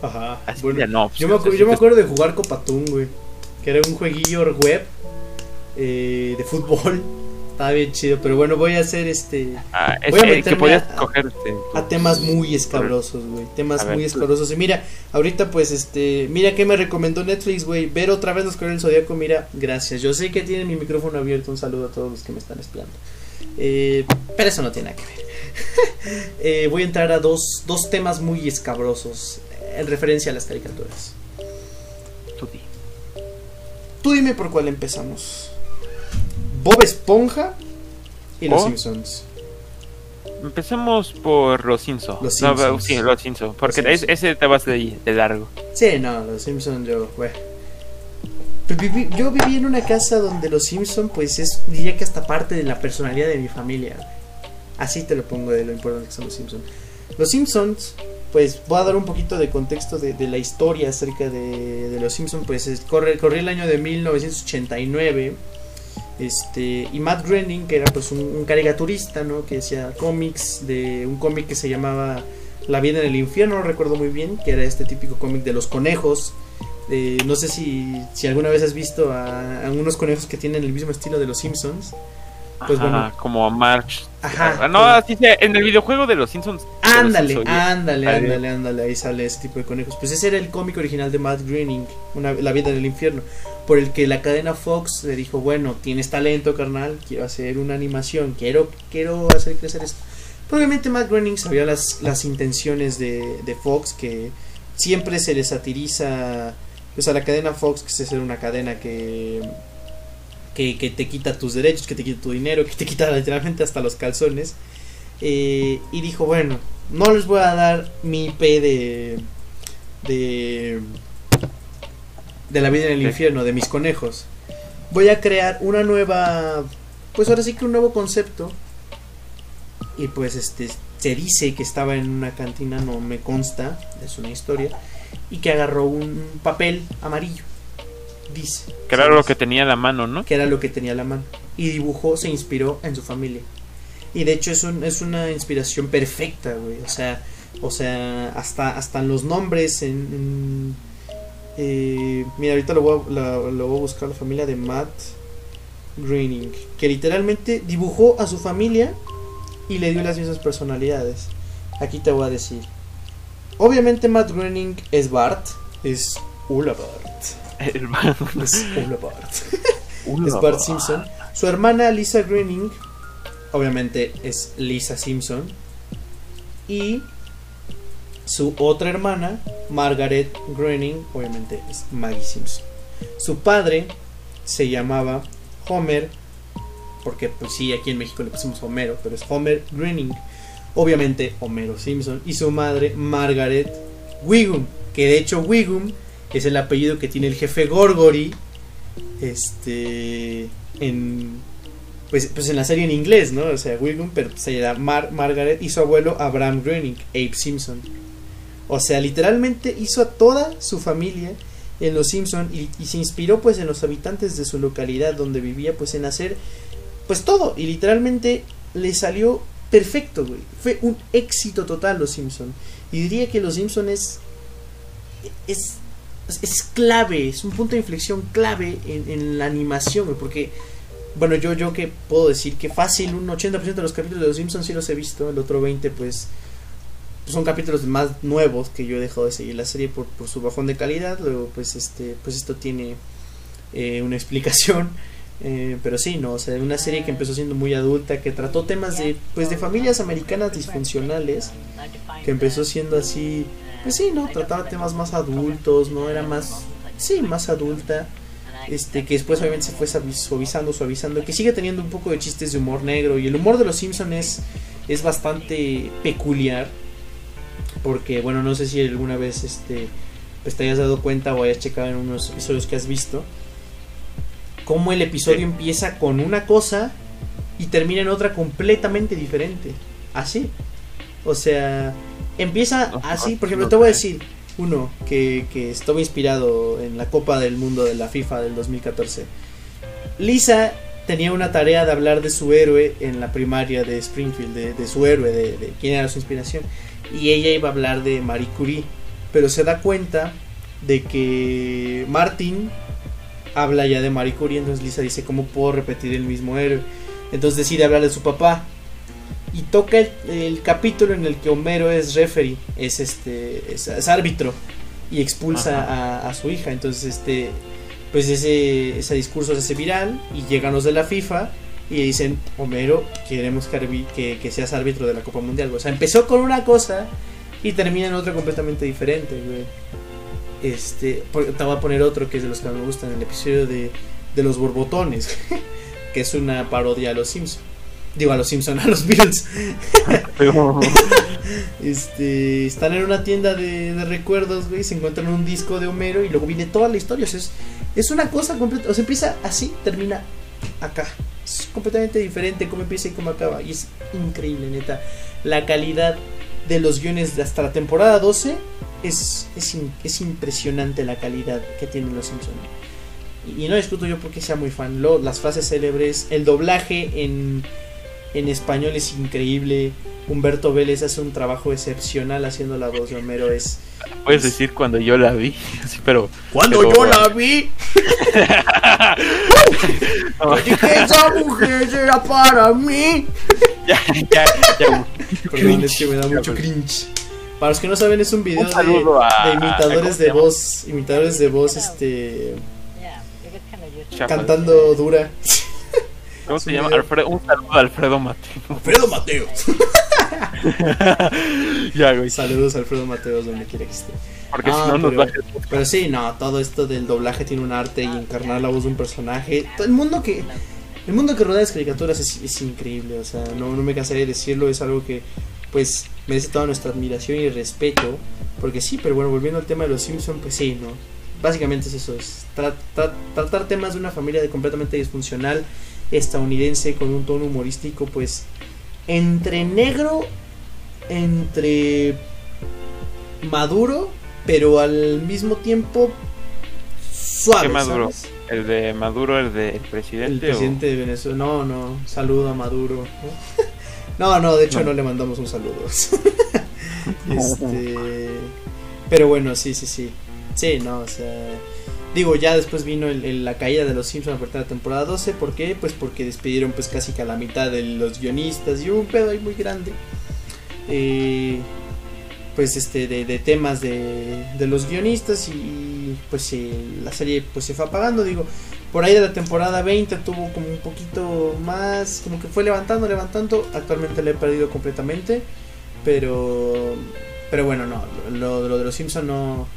Ajá. Así Bueno, no, pues, yo, me, yo me acuerdo de jugar Copatún, güey. Que era un jueguillo web eh, de fútbol. Estaba bien chido. Pero bueno, voy a hacer este. Ah, es Voy a que meterme podías a- este, temas muy escabrosos, güey. Temas ver, muy escabrosos. Y mira, ahorita pues este, mira que me recomendó Netflix, güey. Ver otra vez los Caballeros del Zodíaco, mira, gracias. Yo sé que tienen mi micrófono abierto. Un saludo a todos los que me están espiando. Eh, pero eso no tiene nada que ver. <laughs> Eh, voy a entrar a dos, dos temas muy escabrosos en referencia a las caricaturas. tú di. Tú dime por cuál empezamos. Bob Esponja y Los ¿Oh? Simpsons. Empecemos por los Simpsons. Los No, Simpsons. sí, los Simpsons. Porque Los es- Simpsons. ese te vas de, de largo. Sí, no, los Simpsons yo, güey. Viví- yo viví en una casa donde los Simpsons, pues es, diría que hasta parte de la personalidad de mi familia. Así te lo pongo de lo importante que son los Simpsons. Los Simpsons, pues voy a dar un poquito de contexto de, de la historia acerca de, de los Simpsons. Pues es- corre, corría el año de 1989. Este, y Matt Groening, que era pues un, un caricaturista, ¿no? Que hacía cómics de un cómic que se llamaba La vida en el infierno, no recuerdo muy bien, que era este típico cómic de los conejos. Eh, no sé si, si alguna vez has visto a, a unos conejos que tienen el mismo estilo de los Simpsons. Pues Ajá, bueno. como March. Ajá. Ah, no, así se, en el videojuego de los Simpsons. Ándale, ándale, ándale, ándale, ahí sale ese tipo de conejos. Pues ese era el cómic original de Matt Groening, una, La vida del infierno, por el que la cadena Fox le dijo, bueno, tienes talento, carnal, quiero hacer una animación, quiero, quiero hacer crecer esto. Probablemente Matt Groening sabía las, las intenciones de, de Fox, que siempre se le satiriza, pues a la cadena Fox, que es una cadena que que, que te quita tus derechos, que te quita tu dinero, que te quita literalmente hasta los calzones. Eh, y dijo, bueno, no les voy a dar mi IP de... de... de la vida en el infierno, de mis conejos. Voy a crear una nueva... pues ahora sí que un nuevo concepto. Y pues este se dice que estaba en una cantina, no me consta, es una historia. Y que agarró un papel amarillo. Dice. Que era lo que tenía en la mano, ¿no? que era lo que tenía a la mano. Y dibujó, se inspiró en su familia. Y de hecho es, un- es una inspiración perfecta, güey. O sea, o sea hasta, hasta en los nombres. En, en- eh, mira, ahorita lo voy, a, lo voy a buscar, la familia de Matt Groening. Que literalmente dibujó a su familia y le dio las mismas personalidades. Aquí te voy a decir. Obviamente Matt Groening es Bart. Es Ula <laughs> Bart. El- Es Ula Bart <laughs> es Bart Simpson. Su hermana Lisa Groening, obviamente es Lisa Simpson. Y su otra hermana, Margaret Groening, obviamente es Maggie Simpson. Su padre se llamaba Homer, porque pues sí, aquí en México le pusimos Homero, pero es Homer Groening. Obviamente Homero Simpson. Y su madre, Margaret Wiggum, que de hecho Wiggum es el apellido que tiene el jefe Gorgory este en pues, pues en la serie en inglés, ¿no? O sea, William, pero se llama Margaret y su abuelo Abraham Groening, Abe Simpson. O sea, literalmente hizo a toda su familia en Los Simpson y, y, se inspiró pues en los habitantes de su localidad donde vivía pues en hacer pues todo y literalmente le salió perfecto, güey. Fue un éxito total Los Simpson. Y diría que Los Simpson es es, es clave, es un punto de inflexión clave en, en la animación, güey, porque bueno, yo, yo que puedo decir que fácil, un 80% de los capítulos de Los Simpsons sí los he visto, el otro 20% pues, pues, son capítulos más nuevos que yo he dejado de seguir la serie por, por su bajón de calidad, luego pues este pues esto tiene eh, una explicación, <laughs> eh, pero sí, no, o sea, una serie que empezó siendo muy adulta, que trató temas de pues de familias americanas disfuncionales, que empezó siendo así, pues sí, no, trataba temas más adultos, no era más, sí, más adulta este que después obviamente se fue suavizando, suavizando, que sigue teniendo un poco de chistes de humor negro y el humor de los Simpsons es, es bastante peculiar porque bueno, no sé si alguna vez este pues te hayas dado cuenta o hayas checado en unos episodios que has visto cómo el episodio empieza con una cosa y termina en otra completamente diferente. Así. O sea, empieza así, por ejemplo, te voy a decir, uno que, estuvo inspirado en la Copa del Mundo de la FIFA del 2014. Lisa tenía una tarea de hablar de su héroe en la primaria de Springfield, de, su héroe, de, de, quién era su inspiración. Y ella iba a hablar de Marie Curie, pero se da cuenta de que Martin habla ya de Marie Curie, entonces Lisa dice, ¿cómo puedo repetir el mismo héroe? Entonces decide hablar de su papá, y toca el, capítulo en el que Homero es referee, es este es, árbitro y expulsa a, su hija. Entonces este pues ese ese discurso se hace viral y llegan los de la FIFA y dicen Homero queremos que, que, seas árbitro de la Copa Mundial. O sea empezó con una cosa y termina en otra completamente diferente. Este te voy a poner otro que es de los que me gustan el episodio de de los borbotones <laughs> que es una parodia a los Simpsons Digo, a los Simpsons, a los Beatles. este, están en una tienda de, recuerdos, güey. Se encuentran un disco de Homero y luego viene toda la historia. O sea, es, es una cosa completa. O sea, empieza así, termina acá. Es completamente diferente cómo empieza y cómo acaba. Y es increíble, neta. La calidad de los guiones de hasta la temporada 12 es, es, es impresionante la calidad que tienen los Simpsons. Y, no discuto yo porque sea muy fan. Lo, las frases célebres, el doblaje en en español es increíble. Humberto Vélez hace un trabajo excepcional haciendo la voz de Homero. Es, Puedes decir cuando yo la vi, pero. ¡Cuando yo la vi! dije, esa mujer era para mí. ya, ya, ya. Perdón, es que me da mucho cringe. Para los que no saben, es un video de, de, imitadores de voz. Imitadores de voz, este. Cantando dura. ¿Cómo se llama? Alfredo, un saludo a Alfredo Mateo. Alfredo Mateo. <laughs> ya, güey. Saludos a Alfredo Mateo donde quiera que esté. Porque si no nos va a... Pero sí, no, todo esto del doblaje tiene un arte y encarnar la voz de un personaje. Todo el mundo que el mundo que rodea las caricaturas es, es increíble, o sea, no, no me cansaré de decirlo, es algo que pues merece toda nuestra admiración y respeto, porque sí, pero bueno, volviendo al tema de los Simpsons, pues sí, ¿no? Básicamente es eso, es tratar temas de una familia de completamente disfuncional estadounidense con un tono humorístico pues entre negro, entre maduro, pero al mismo tiempo suave. ¿Qué Maduro? ¿El de Maduro, el del presidente? El presidente de Venezuela. No, no, saludo a Maduro. No, <laughs> no, de hecho no, le mandamos un saludo. <laughs> <laughs> este, pero bueno, sí, sí, sí. Sí, no, o sea Digo, ya después vino la caída de los Simpsons a partir de la temporada 12. ¿Por qué? Pues porque despidieron pues casi que a la mitad de los guionistas y un pedo ahí muy grande. Eh, pues este de, temas de, de, los guionistas y pues la serie pues se fue apagando. Digo, por ahí de la temporada 20 tuvo como un poquito más, como que fue levantando, levantando. Actualmente la he perdido completamente. Pero, pero bueno, no, lo, lo de los Simpsons no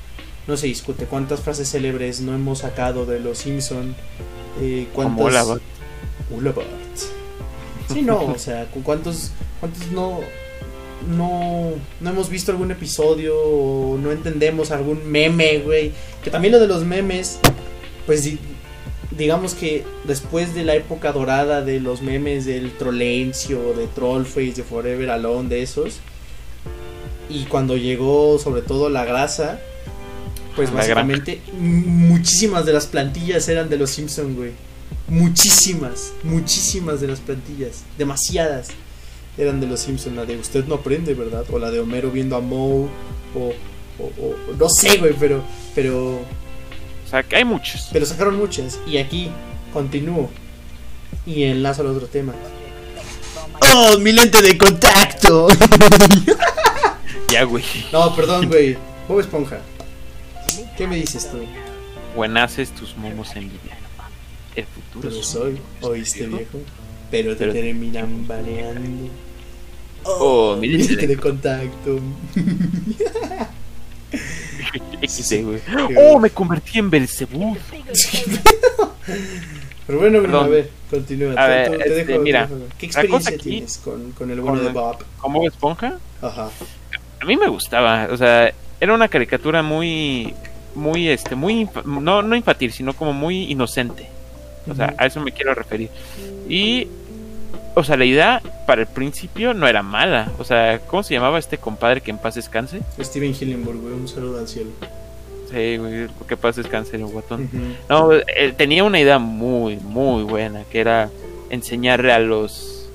no se discute cuántas frases célebres no hemos sacado de los Simpson eh, cuántas sí no o sea cuántos cuántos no no no hemos visto algún episodio o no entendemos algún meme güey. Que también lo de los memes pues digamos que después de la época dorada de los memes del Trollencio, de Trollface, de Forever Alone, de esos, y cuando llegó sobre todo la grasa, pues La básicamente muchísimas de las plantillas eran de los Simpson, güey. Muchísimas, muchísimas de las plantillas, demasiadas eran de los Simpson. La de usted no aprende, ¿verdad? O la de Homero viendo a Moe, o, o- o- no sé, güey, pero, pero O sea, que hay muchos. pero sacaron muchas. Y aquí continúo. Y enlazo al otro tema. ¡Oh, mi lente de contacto! <laughs> Ya, güey. no, perdón, güey. Bob Esponja. ¿Qué me dices tú? Buenaces tus momos en vida. El futuro Pero es soy, oíste viejo. Pero te Pero- terminan baneando. Oh, mi lente de- contacto. <laughs> XD, Oh, me convertí en Belcebú. <laughs> Pero bueno, Bruno, Perdón. a ver, continúa. A ver, te- te este, dejo- mira. ¿Qué experiencia aquí- tienes con, con el bueno con- de Bob? ¿Con Bob Esponja? Ajá. A mí me gustaba. O sea, era una caricatura muy. Muy, este, muy. No, no infantil, sino como muy inocente. O sea, a eso me quiero referir. Y. O sea, la idea para el principio no era mala. O sea, ¿cómo se llamaba este compadre que en paz descanse? Steven Hillenburg, güey, un saludo al cielo. Sí, güey, que paz descanse el guatón. No, él tenía una idea muy, muy buena, que era enseñarle a los,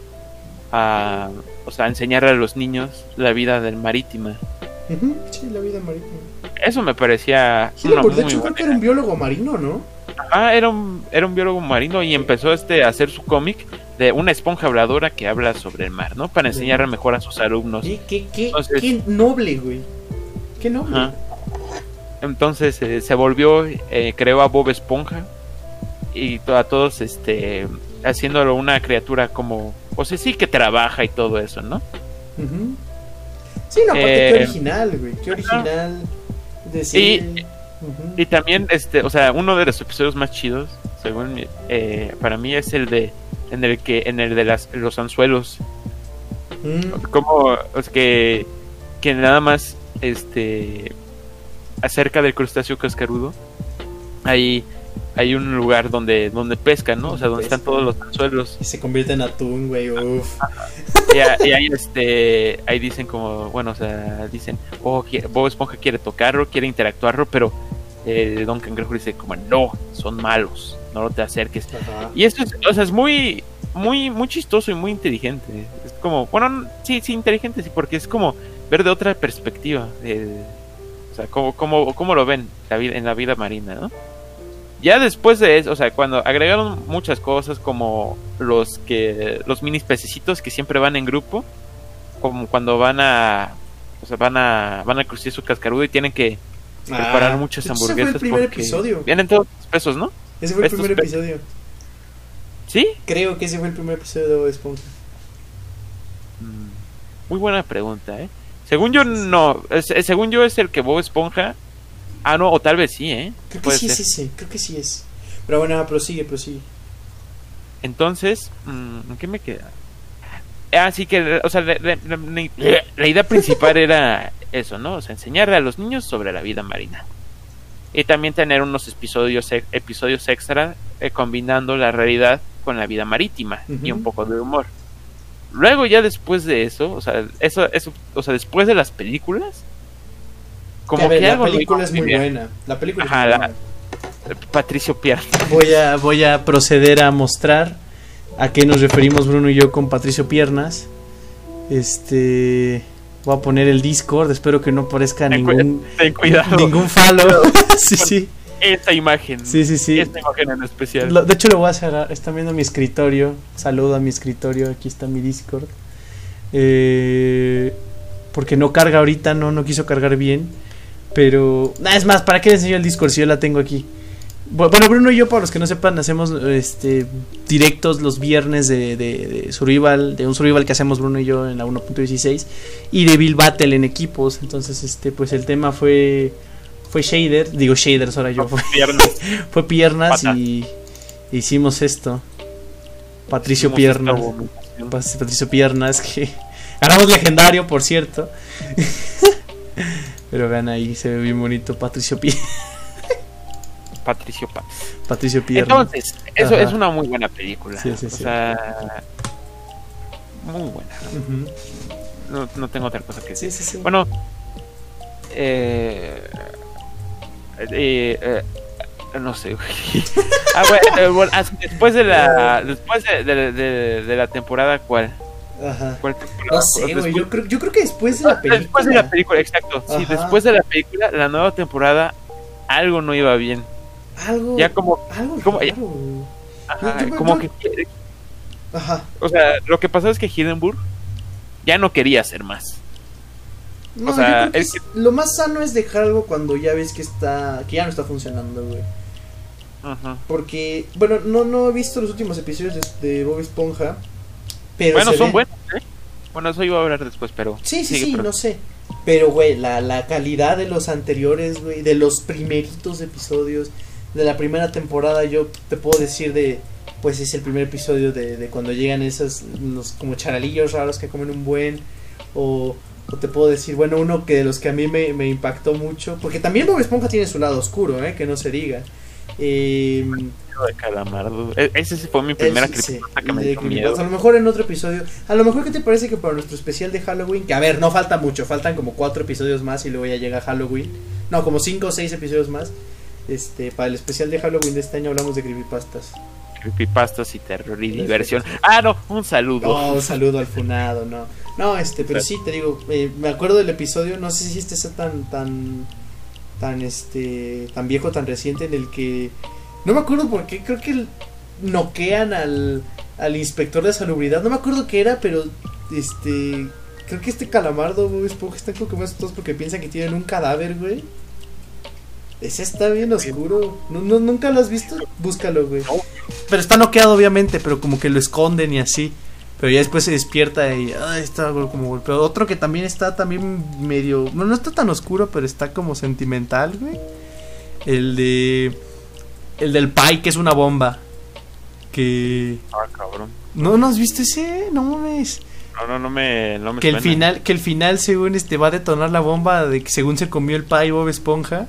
a, o sea, enseñarle a los niños la vida del marítima. Sí, la vida marítima. Eso me parecía una Hillenburg, de muy hecho, creo que era un biólogo marino, ¿no? Ah, era un, era un biólogo marino y empezó este a hacer su cómic de una esponja habladora que habla sobre el mar, ¿no? Para enseñarle mejor a sus alumnos. Qué, qué, qué, Entonces- qué noble, güey. Qué noble. Ajá. Entonces eh, se volvió, eh, creó a Bob Esponja y a todos, este, haciéndolo una criatura como, o sea, sí que trabaja y todo eso, ¿no? Sí, no, aparte, Eh, qué original, güey. Qué original. Ujú. Y también, este, o sea, uno de los episodios más chidos, según eh, para mí, es el de, en el que, en el de las, los anzuelos, Mm, como, es que, que nada más, este, acerca del crustáceo cascarudo, hay, hay un lugar donde, donde pescan, ¿no? O sea, donde están todos los anzuelos. Y se convierte en atún, güey. Uf. Y, a- y ahí, este, ahí dicen como, bueno, o sea, dicen, oh, Bob Esponja quiere tocarlo, quiere interactuarlo, pero eh, Don Cangrejo dice como, no, son malos, no te acerques. Ajá. Y eso es, o sea, es muy, muy, muy chistoso y muy inteligente. Es como, bueno, sí, sí, inteligente, sí, porque es como ver de otra perspectiva. eh, o sea, cómo, cómo, cómo lo ven la vida, en la vida marina, ¿no? Ya después de eso, o sea, cuando agregaron muchas cosas como los que los minis pececitos que siempre van en grupo, como cuando van a o sea, van a van a cruzar su cascarudo y tienen que preparar Ah, muchas ese fue el hamburguesas primer episodio. vienen todos pesos, ¿no? Ese fue el estos primer episodio. ¿Sí? Creo que ese fue el primer episodio de Bob Esponja. Mm, Muy buena pregunta, ¿eh? Según yo, no. es- según yo, es el que Bob Esponja. Ah, no, o tal vez sí, ¿eh? Creo que sí ser. es ese. Creo que sí es. Pero bueno, prosigue, prosigue. Entonces, mm, ¿qué me queda? Ah, sí que, o sea, la, la- la- la idea principal <laughs> era eso, ¿no? O sea, enseñarle a los niños sobre la vida marina. Y también tener unos episodios, episodios extra eh, combinando la realidad con la vida marítima y Ujú. un poco de humor. Luego ya después de eso, o sea, eso, eso, o sea, después de las películas, como ver, que la película es muy bien. buena. La película Ajá, es muy la- buena. Patricio Pierre. Voy a, voy a proceder a mostrar a qué nos referimos Bruno y yo con Patricio Piernas. Este. Voy a poner el Discord. Espero que no aparezca Ten, ningún, ten cuidado. ningún <laughs> follow. <laughs> sí, sí. Esta imagen. Sí, sí, sí. Esta imagen en especial. Lo- de hecho, lo voy a cerrar. Están viendo mi escritorio. Saludo a mi escritorio. Aquí está mi Discord. Eh, porque no carga ahorita, no, no quiso cargar bien. Pero. Nah, es más, ¿para qué les enseño el Discord si yo la tengo aquí? Bu- Bueno, Bruno y yo, para los que no sepan, hacemos este directos los viernes de, de, de Survival, de un Survival que hacemos Bruno y yo en la 1.16 y de Bill Battle en equipos. Entonces, este, pues el tema fue fue Shader, digo Shaders ahora yo, fue, Piernas. <laughs> fue piernas Pata. y hicimos esto. Patricio Hicimos Piernas. Patricio Piernas, que <laughs> ganamos legendario, por cierto. <laughs> Pero vean ahí, se ve bien bonito Patricio Piernas. <laughs> Patricio Paz. Patricio Pierna. Entonces, eso Ajá. es una muy buena película. Sí, sí, o sí. sea, muy buena. No, no tengo otra cosa que decir. Sí, sí, sí. Bueno, eh, eh, eh, no sé. <laughs> ah, bueno, eh, bueno, después de la después de, de- de- de la temporada, ¿cuál? Ajá. ¿Cuál temporada? No sé, güey. Yo creo, yo creo que después de la película. Después de la película, exacto. Sí, después de la película, la nueva temporada, algo no iba bien. Algo. Ya como, Algo como- raro, güey. ajá, yo- como yo- que, Ajá. o sea, lo que pasó es que Hindenburg ya no quería hacer más. No, O sea, yo creo que es- lo más sano es dejar algo cuando ya ves que está. que ya no está funcionando, güey. Ajá. Porque, bueno, no, no he visto los últimos episodios de, de Bob Esponja. Pero Bueno, son ve- buenos, ¿eh? Bueno, eso iba a hablar después, pero. Sí, sí, sí, no sé. Pero, güey, la, la calidad de los anteriores, güey, de los primeritos episodios, de la primera temporada, yo te puedo decir de, pues es el primer episodio de, de cuando llegan esos, los como charalillos raros que comen un buen, o, o te puedo decir, bueno, uno que de los que a mí me, me impactó mucho, porque también Bob Esponja tiene su lado oscuro, eh, que no se diga. Eh, de Calamardo. E- Ese sí fue mi primera es- sí, que me dio miedo. A lo mejor en otro episodio. A lo mejor, ¿qué te parece que para nuestro especial de Halloween? Que a ver, no falta mucho, faltan como cuatro episodios más y luego ya llega Halloween. No, como cinco o seis episodios más. Este, para el especial de Halloween de este año hablamos de creepypastas. Creepypastas y terror y diversión. Ah, no, un saludo. Oh, un saludo al funado, no. No, este, pero sí, te digo, eh, me acuerdo del episodio, no sé si este sea tan, tan, tan, este, tan viejo, tan reciente, en el que, no me acuerdo por qué, creo que noquean al, al inspector de salubridad, no me acuerdo qué era, pero, este, creo que este calamardo, Bob Esponja, están como que más todos porque piensan que tienen un cadáver, güey. Ese está bien oscuro. ¿No, no, ¿Nunca lo has visto? Búscalo, güey. Pero está noqueado, obviamente, pero como que lo esconden y así. Pero ya después se despierta y ay, está como golpeado. Otro que también está también medio. No, no está tan oscuro, pero está como sentimental, güey. El de. El del Pai, que es una bomba. Que. Ah, cabrón. ¿No, ¿no has visto ese? No mames. No, no, no me, no me Que el final, que el final según este va a detonar la bomba de que según se comió el Pai Bob Esponja.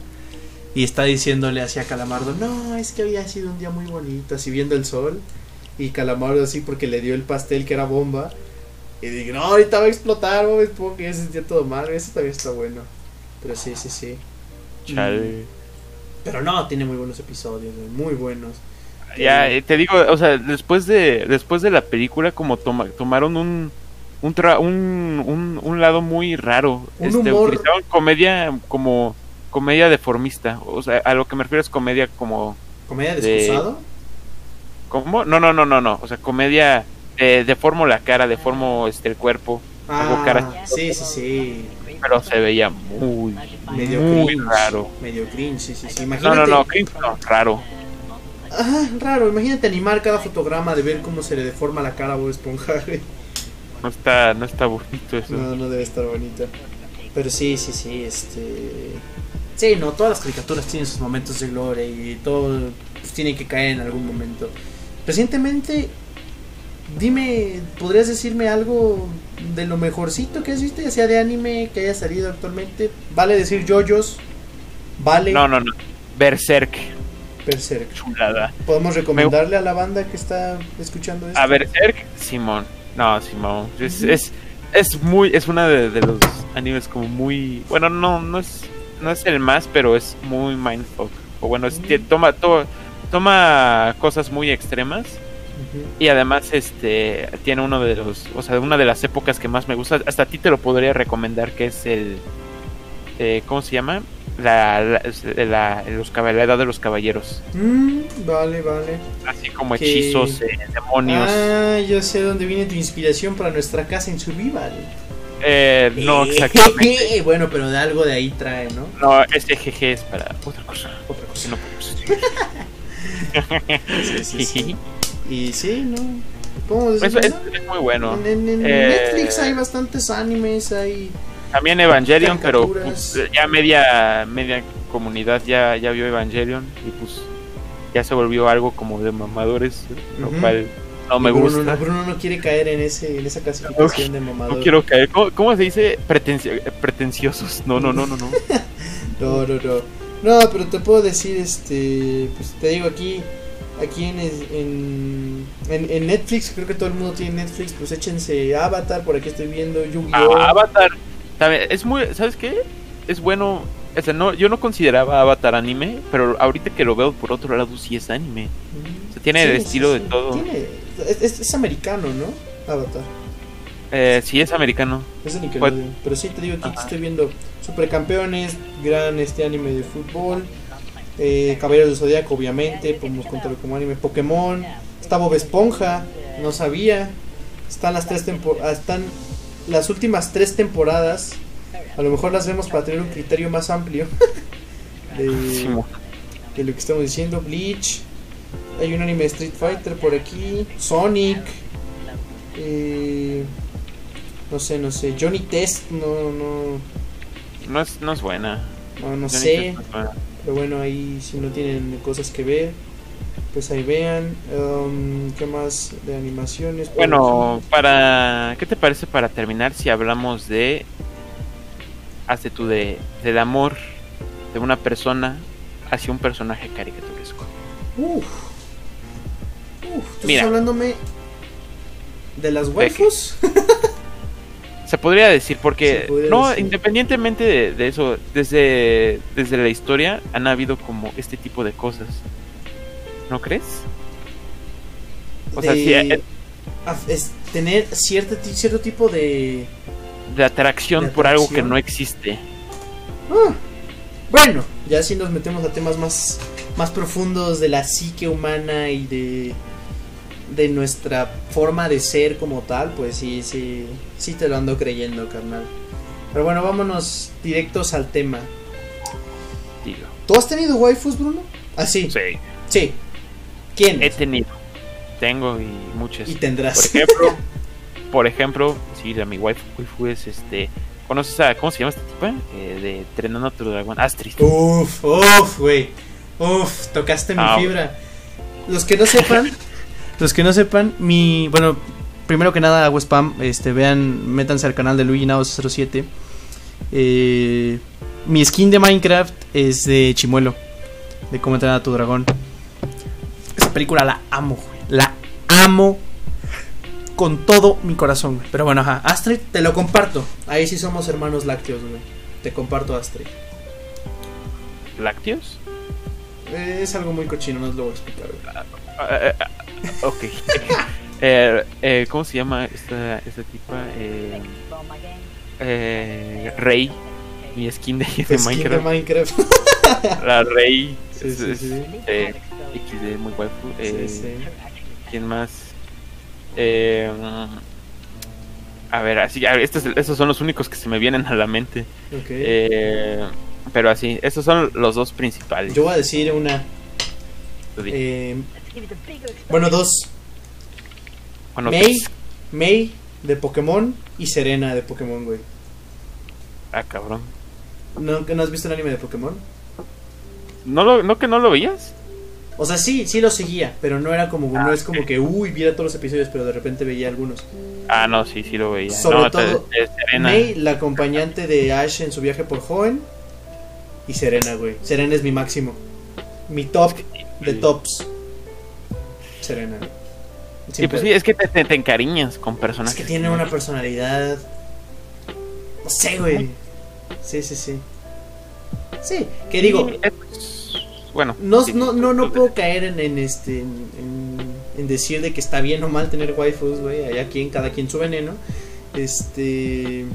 Y está diciéndole así a Calamardo, no, es que había sido un día muy bonito, así viendo el sol. Y Calamardo así porque le dio el pastel que era bomba. Y dije, no, ahorita va a explotar Bob Esponja. Y se sentía todo mal, ese también está bueno. Pero sí, sí, sí. Chale. Pero no, tiene muy buenos episodios, muy buenos. Ya, eh, te digo, o sea, después de después de la película como toma- tomaron un un, tra- un, un, un lado muy raro. Un este, humor- utilizaron comedia como comedia deformista, o sea, a lo que me refiero es comedia como ¿Comedia De-? ¿cómo? No, no, no, no, no, o sea, comedia eh, deformo la cara, deformo este el cuerpo, hago cara Ah, sí, sí, sí. Pero se veía muy Medio muy cringe. raro. Medio cringe, sí, sí, sí. No, Imagínate. no, no, cringe no, raro. Ajá, raro. Imagínate animar cada fotograma de ver cómo se le deforma la cara a Bob Esponja. No está no está bonito eso. No, no debe estar bonito. Pero sí, sí, sí, este... Sí, no, todas las caricaturas tienen sus momentos de gloria y todo pues, tiene que caer en algún momento. Recientemente, dime, ¿podrías decirme algo de lo mejorcito que has visto, ya sea de anime que haya salido actualmente? Vale decir yoyos, vale No, no, no. Berserk, Berserk. chulada. ¿Podemos recomendarle a la banda que está escuchando esto? A Berserk, Simón. No, Simón. Es, es, es muy, es una de, de los animes como muy, bueno, no, no es, no es el más, pero es muy mindfuck. O bueno, es, que toma, to- toma cosas muy extremas Y además, este, tiene uno de los, o sea, una de las épocas que más me gusta. Hasta a ti te lo podría recomendar, que es el, eh, ¿cómo se llama? La, la, la- los, la edad de los caballeros. Mm, vale, vale. Así como Que- hechizos, eh, demonios. Ah, yo sé dónde viene tu inspiración para nuestra casa en Survival. Eh, no, Eh, exactamente. <laughs> bueno, pero de algo de ahí trae, ¿no? No, este GG es para otra cosa. Otra cosa. no podemos. <laughs> Sí, sí, sí. <laughs> Y sí, ¿no? ¿Cómo es, no? es muy bueno. En, en- en Eh, Netflix hay bastantes animes, hay... También Evangelion, pero pues, ya media media comunidad ya, ya vio Evangelion y pues ya se volvió algo como de mamadores, lo Ujú. cual no me Bruno, gusta. no, Bruno no quiere caer en ese en esa clasificación de mamador. No quiero caer. ¿Cómo, cómo se dice? Pretenci- pretenciosos. No, no, no, no, no. <laughs> No, no, no. No, pero te puedo decir, este, pues te digo aquí, aquí en, en, en, en Netflix, creo que todo el mundo tiene Netflix, pues échense Avatar, por aquí estoy viendo Yu-Gi-Oh! Ah, Avatar, es muy, ¿sabes qué? Es bueno, o sea, no, yo no consideraba Avatar anime, pero ahorita que lo veo por otro lado sí es anime. O sea, tiene Sí, el estilo sí. de todo. Tiene- es, es- es americano, ¿no? Avatar. Eh, sí es americano. Es de Nickelodeon. Pero sí, te digo aquí que Ajá. estoy viendo Supercampeones, gran este anime de fútbol. Eh, Caballeros del Zodíaco, obviamente, podemos contarlo como anime. Pokémon, está Bob Esponja, no sabía. Están las tres temporadas, están las últimas tres temporadas. A lo mejor las vemos para tener un criterio más amplio <laughs> de, lo que estamos diciendo. Bleach, hay un anime de Street Fighter por aquí. Sonic, eh, no sé, no sé. Johnny Test, no, no, No es, no es buena. no, sé. no es buena. Pero bueno, ahí si no tienen cosas que ver, pues ahí vean. Um, ¿Qué más de animaciones? Bueno, para. ¿Qué te parece para terminar si hablamos de. Hazte tú de. del amor de una persona hacia un personaje caricaturesco? Uf. Uf, ¿tú Mira. estás hablándome de las waifus? <laughs> Se podría decir, porque no, decir. independientemente de, de eso, desde, desde la historia han habido como este tipo de cosas. ¿No crees? O sea, de sí, eh, af- es tener cierto, cierto tipo de... de atracción de por algo que no existe. Ah, bueno, ya si nos metemos a temas más, más profundos de la psique humana y de, de nuestra forma de ser como tal, pues sí, sí, sí te lo ando creyendo, carnal. Pero bueno, vámonos directos al tema. Digo. ¿Tú has tenido waifus, Bruno? Ah, sí. Sí, Sí. ¿Quién? he tenido. Tengo y muchas. Y Por tendrás. ejemplo, por ejemplo, sí, mi waifu, waifu es este. ¿Conoces a cómo se llama esta tipa? Eh, de Trenando a tu dragón, Astrid. Uf, uf, güey. Uf, tocaste mi Ah, fibra. Los que no sepan, <laughs> los que no sepan, mi, bueno, primero que nada hago spam, este, vean, métanse al canal de Luigi Nao 07. Eh, mi skin de Minecraft es de Chimuelo, de cómo entrenar a tu dragón. Esa película la amo, güey. La amo con todo mi corazón, güey. Pero bueno, ajá, Astrid, te lo comparto. Ahí sí somos hermanos lácteos, güey. Te comparto Astrid. ¿Lácteos? Eh, Es algo muy cochino, no os lo voy a explicar. ah, ok. <laughs> Eh, eh, ¿Cómo se llama esta, esta tipa? Eh, eh, Rey. Mi skin de, de Skin Minecraft. de Minecraft. <laughs> La Rey. Sí, sí, es, sí. eh, XD, muy sí. ¿Quién más? A ver, así, a ver, estos, estos son los únicos que se me vienen a la mente. Ok. Pero así, estos son los dos principales. Yo voy a decir una. Eh, bueno, dos. Bueno, May, pues, May de Pokémon y Serena de Pokémon, güey. ah, cabrón. ¿No, ¿No has visto el anime de Pokémon? ¿No, lo, ¿No que no lo veías? O sea, sí, sí lo seguía, pero no era como, no Ah, es como que, uy, viera todos los episodios, pero de repente veía algunos. Ah, no, sí, sí lo veía. Sobre no, todo, te-. May, la acompañante de Ash en su viaje por joven. Y Serena, güey. Serena es mi máximo. Mi top de tops. Serena. güey. Sí, pues sí, es que te, te- te encariñas con Es personajes. que tiene una personalidad. No sé, güey. Sí, sí, sí. Sí, que digo, es- bueno. no, sí, no, no, no puedo caer en, en este en, en- en decir de que está bien o mal tener waifus, güey. Allá quien, cada quien su veneno. Este.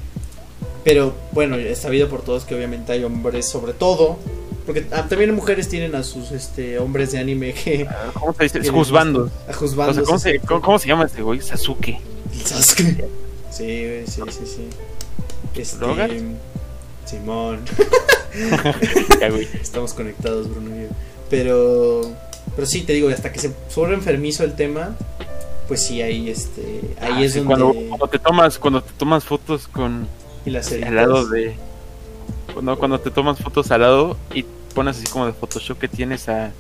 Pero bueno, es sabido por todos que obviamente hay hombres, sobre todo. Porque ah, también mujeres tienen a sus este hombres de anime que. ¿Cómo se dice? Juzbandos. A O sea, ¿cómo se, cómo, cómo se llama este güey? Sasuke. Sasuke. Sí, güey, sí, sí, sí. Este. Simón. <laughs> Ya, güey. Estamos conectados, Bruno y yo. Pero. Pero sí, te digo, hasta que se vuelve enfermizo el tema. Pues sí, ahí este. Ahí Ah, es sí, donde. cuando, cuando te tomas cuando te tomas fotos con y las al lado de cuando, cuando te tomas fotos al lado y pones así como de Photoshop que tienes a,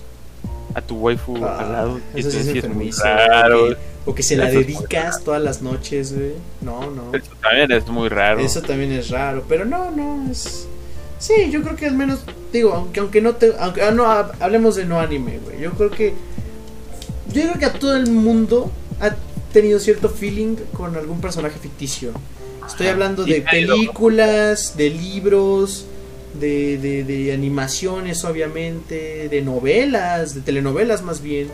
a tu waifu Ah, al lado y eso sí es enfermizo. raro. O que, o que se la Eso dedicas todas las noches, güey. No, no. Eso también es muy raro. Eso también es raro. Pero no, no, es. Sí, yo creo que al menos, digo, aunque, aunque no te. Aunque, ah, no, hablemos de no anime, güey. Yo creo que. Yo creo que a todo el mundo ha tenido cierto feeling con algún personaje ficticio. Estoy hablando de películas, de libros, de, de, de, animaciones, obviamente, de novelas, de telenovelas más bien,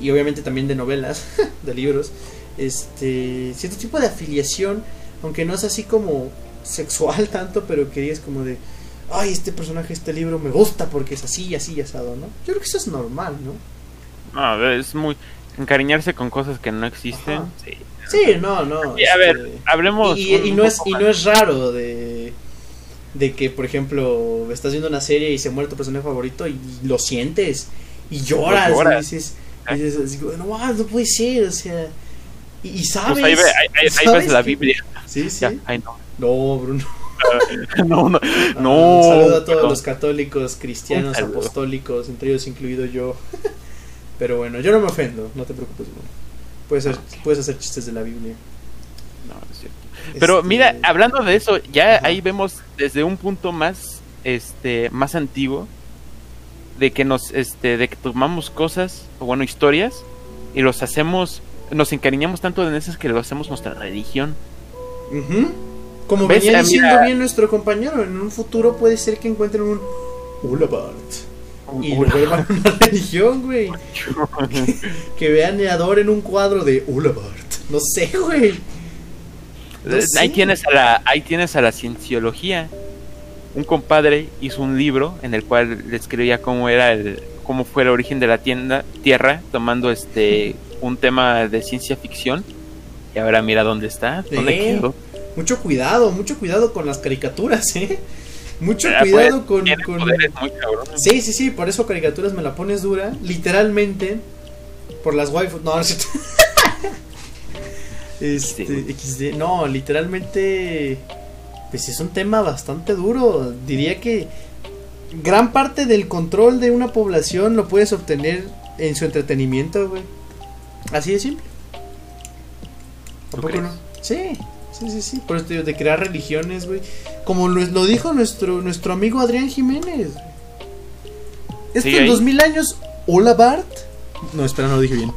y obviamente también de novelas, <laughs> de libros. Este, cierto tipo de afiliación, aunque no es así como sexual <laughs> tanto, pero que es como de, ay, este personaje, este libro me gusta porque es así, así, asado, ¿no? Yo creo que eso es normal, ¿no? No, es muy encariñarse con cosas que no existen. Sí. Sí. no, no. a ver, este, hablemos. Y, no es, y no es raro de, de que, por ejemplo, estás viendo una serie y se muere tu personaje favorito y lo sientes y lloras. Y dices, y dices no, no puede ser, o sea. Y, sabes. Pues ahí, ves la Biblia. Sí, sí. no. No, Bruno. <laughs> no, no, ah, no. saludo a todos los católicos, cristianos, apostólicos, entre ellos incluido yo. <laughs> Pero bueno, yo no me ofendo, no te preocupes, Bruno. Puedes, hacer, puedes hacer chistes de la Biblia. No, es cierto. Pero este, mira, hablando de eso, ya ahí vemos desde un punto más, este, más antiguo, de que nos, este, de que tomamos cosas, o bueno, historias, y los hacemos, nos encariñamos tanto en esas que lo hacemos nuestra religión. Como venía ah, diciendo bien nuestro compañero, en un futuro puede ser que encuentren un Ulabart. Y vuelvan a una religión, güey. <laughs> que vean y adoren un cuadro de Ulabart. No sé, güey. ahí, tienes a la, ahí tienes a la cienciología. Un compadre hizo un libro en el cual describía cómo era el, cómo fue el origen de la tienda, Tierra, tomando este un tema de ciencia ficción. Y ahora mira dónde está, dónde quedó. Mucho cuidado, mucho cuidado con las caricaturas, ¿eh? Mucho ah, cuidado pues, con... con... sí, sí, sí, por eso caricaturas me la pones dura. Literalmente, por las waifus... No, no <laughs> Este, XD. No, literalmente... Pues es un tema bastante duro. Diría que gran parte del control de una población lo puedes obtener en su entretenimiento, güey. Así de simple. ¿Tampoco no? Sí. Sí, sí, sí. Por eso digo, de crear religiones, güey. Como lo, dijo nuestro, nuestro amigo Adrián Jiménez. Esto en dos mil años, hola Bart. No, espera, no lo dije bien.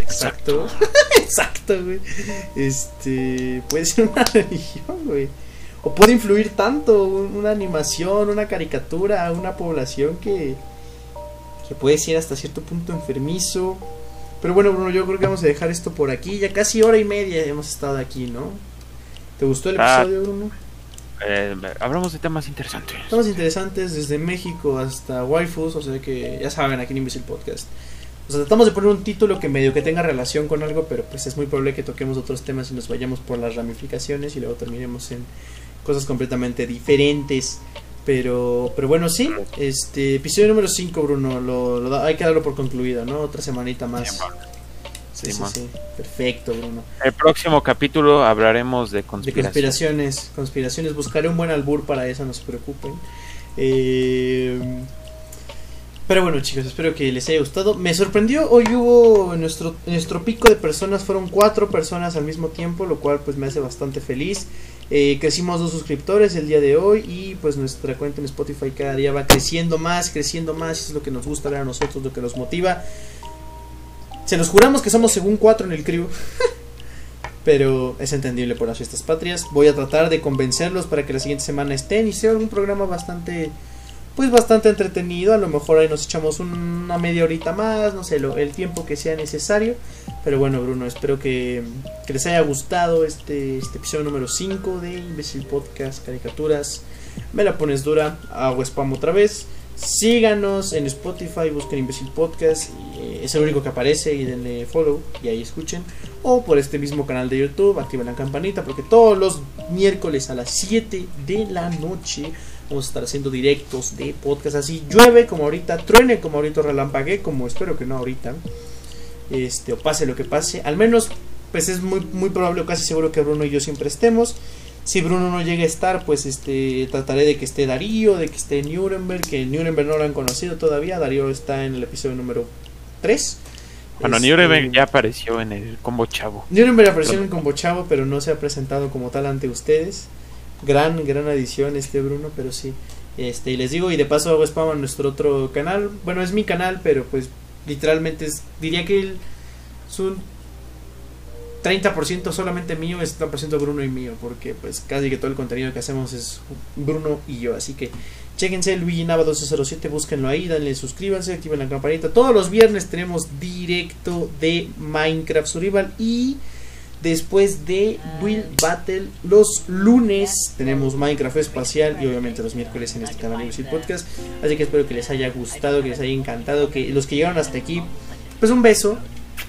Exacto. <laughs> Exacto, güey. Este. Puede ser una <laughs> religión, güey. O puede influir tanto una animación, una caricatura, una población que. que puede ser hasta cierto punto enfermizo pero bueno, Bruno, yo creo que vamos a dejar esto por aquí. Ya casi hora y media hemos estado aquí, ¿no? ¿Te gustó el ah, episodio, Bruno? Eh, hablamos de temas interesantes. Temas interesantes desde México hasta waifus, o sea que ya saben, aquí en Imbecil Podcast. O sea, tratamos de poner un título que medio que tenga relación con algo, pero pues es muy probable que toquemos otros temas y nos vayamos por las ramificaciones y luego terminemos en cosas completamente diferentes. Pero, pero bueno, sí, este episodio número 5, Bruno, lo, hay que darlo por concluido, ¿no? Otra semanita más. Sí, sí, sí, Perfecto, Bruno. El próximo capítulo hablaremos de conspiraciones. De conspiraciones, conspiraciones. Buscaré un buen albur para eso, no se preocupen. Eh, pero bueno, chicos, espero que les haya gustado. Me sorprendió, hoy hubo nuestro, nuestro pico de personas, fueron cuatro personas al mismo tiempo, lo cual pues me hace bastante feliz. Eh, crecimos dos suscriptores el día de hoy y pues nuestra cuenta en Spotify cada día va creciendo más, creciendo más. es lo que nos gusta ver a nosotros, lo que nos motiva. Se nos juramos que somos según cuatro en el crew. <laughs> Pero es entendible por las fiestas patrias. Voy a tratar de convencerlos para que la siguiente semana estén y sea un programa bastante pues bastante entretenido. A lo mejor ahí nos echamos una media horita más, no sé, lo, el tiempo que sea necesario. Pero bueno, Bruno, espero que, les haya gustado este, este episodio número 5 de Imbecil Podcast Caricaturas. Me la pones dura, hago spam otra vez. Síganos en Spotify, busquen Imbecil Podcast, eh, es el único que aparece y denle follow y ahí escuchen. O por este mismo canal de YouTube, activen la campanita porque todos los miércoles a las 7 de la noche Vamos a estar haciendo directos de podcast así. Llueve como ahorita, truene como ahorita, relampague como espero que no ahorita. Este, o pase lo que pase. Al menos, pues es muy, muy probable o casi seguro que Bruno y yo siempre estemos. Si Bruno no llega a estar, pues este trataré de que esté Darío, de que esté Nuremberg, que Nuremberg no lo han conocido todavía. Darío está en el episodio número 3. Bueno, este, Nuremberg ya apareció en el Combo Chavo. Nuremberg apareció en el Combo Chavo, pero no se ha presentado como tal ante ustedes. Gran, gran adición este Bruno, pero sí. Este, y les digo, y de paso hago spam a nuestro otro canal. Bueno, es mi canal, pero pues literalmente es, diría que el, es un 30% solamente mío, es 30% Bruno y mío, porque pues casi que todo el contenido que hacemos es Bruno y yo. Así que chequense Luigi Nava 1207, búsquenlo ahí, denle suscríbanse, activen la campanita. Todos los viernes tenemos directo de Minecraft Survival y después de Will Battle los lunes tenemos Minecraft espacial y obviamente los miércoles en este canal de Podcast. Así que espero que les haya gustado, que les haya encantado, que los que llegaron hasta aquí, pues un beso,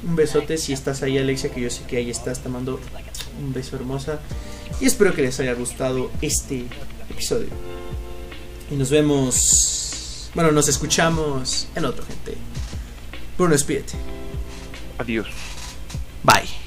un besote si estás ahí Alexia, que yo sé que ahí estás, te mando un beso hermosa y espero que les haya gustado este episodio. Y nos vemos, bueno, nos escuchamos en otro gente. Bruno, despídete. Adiós. Bye.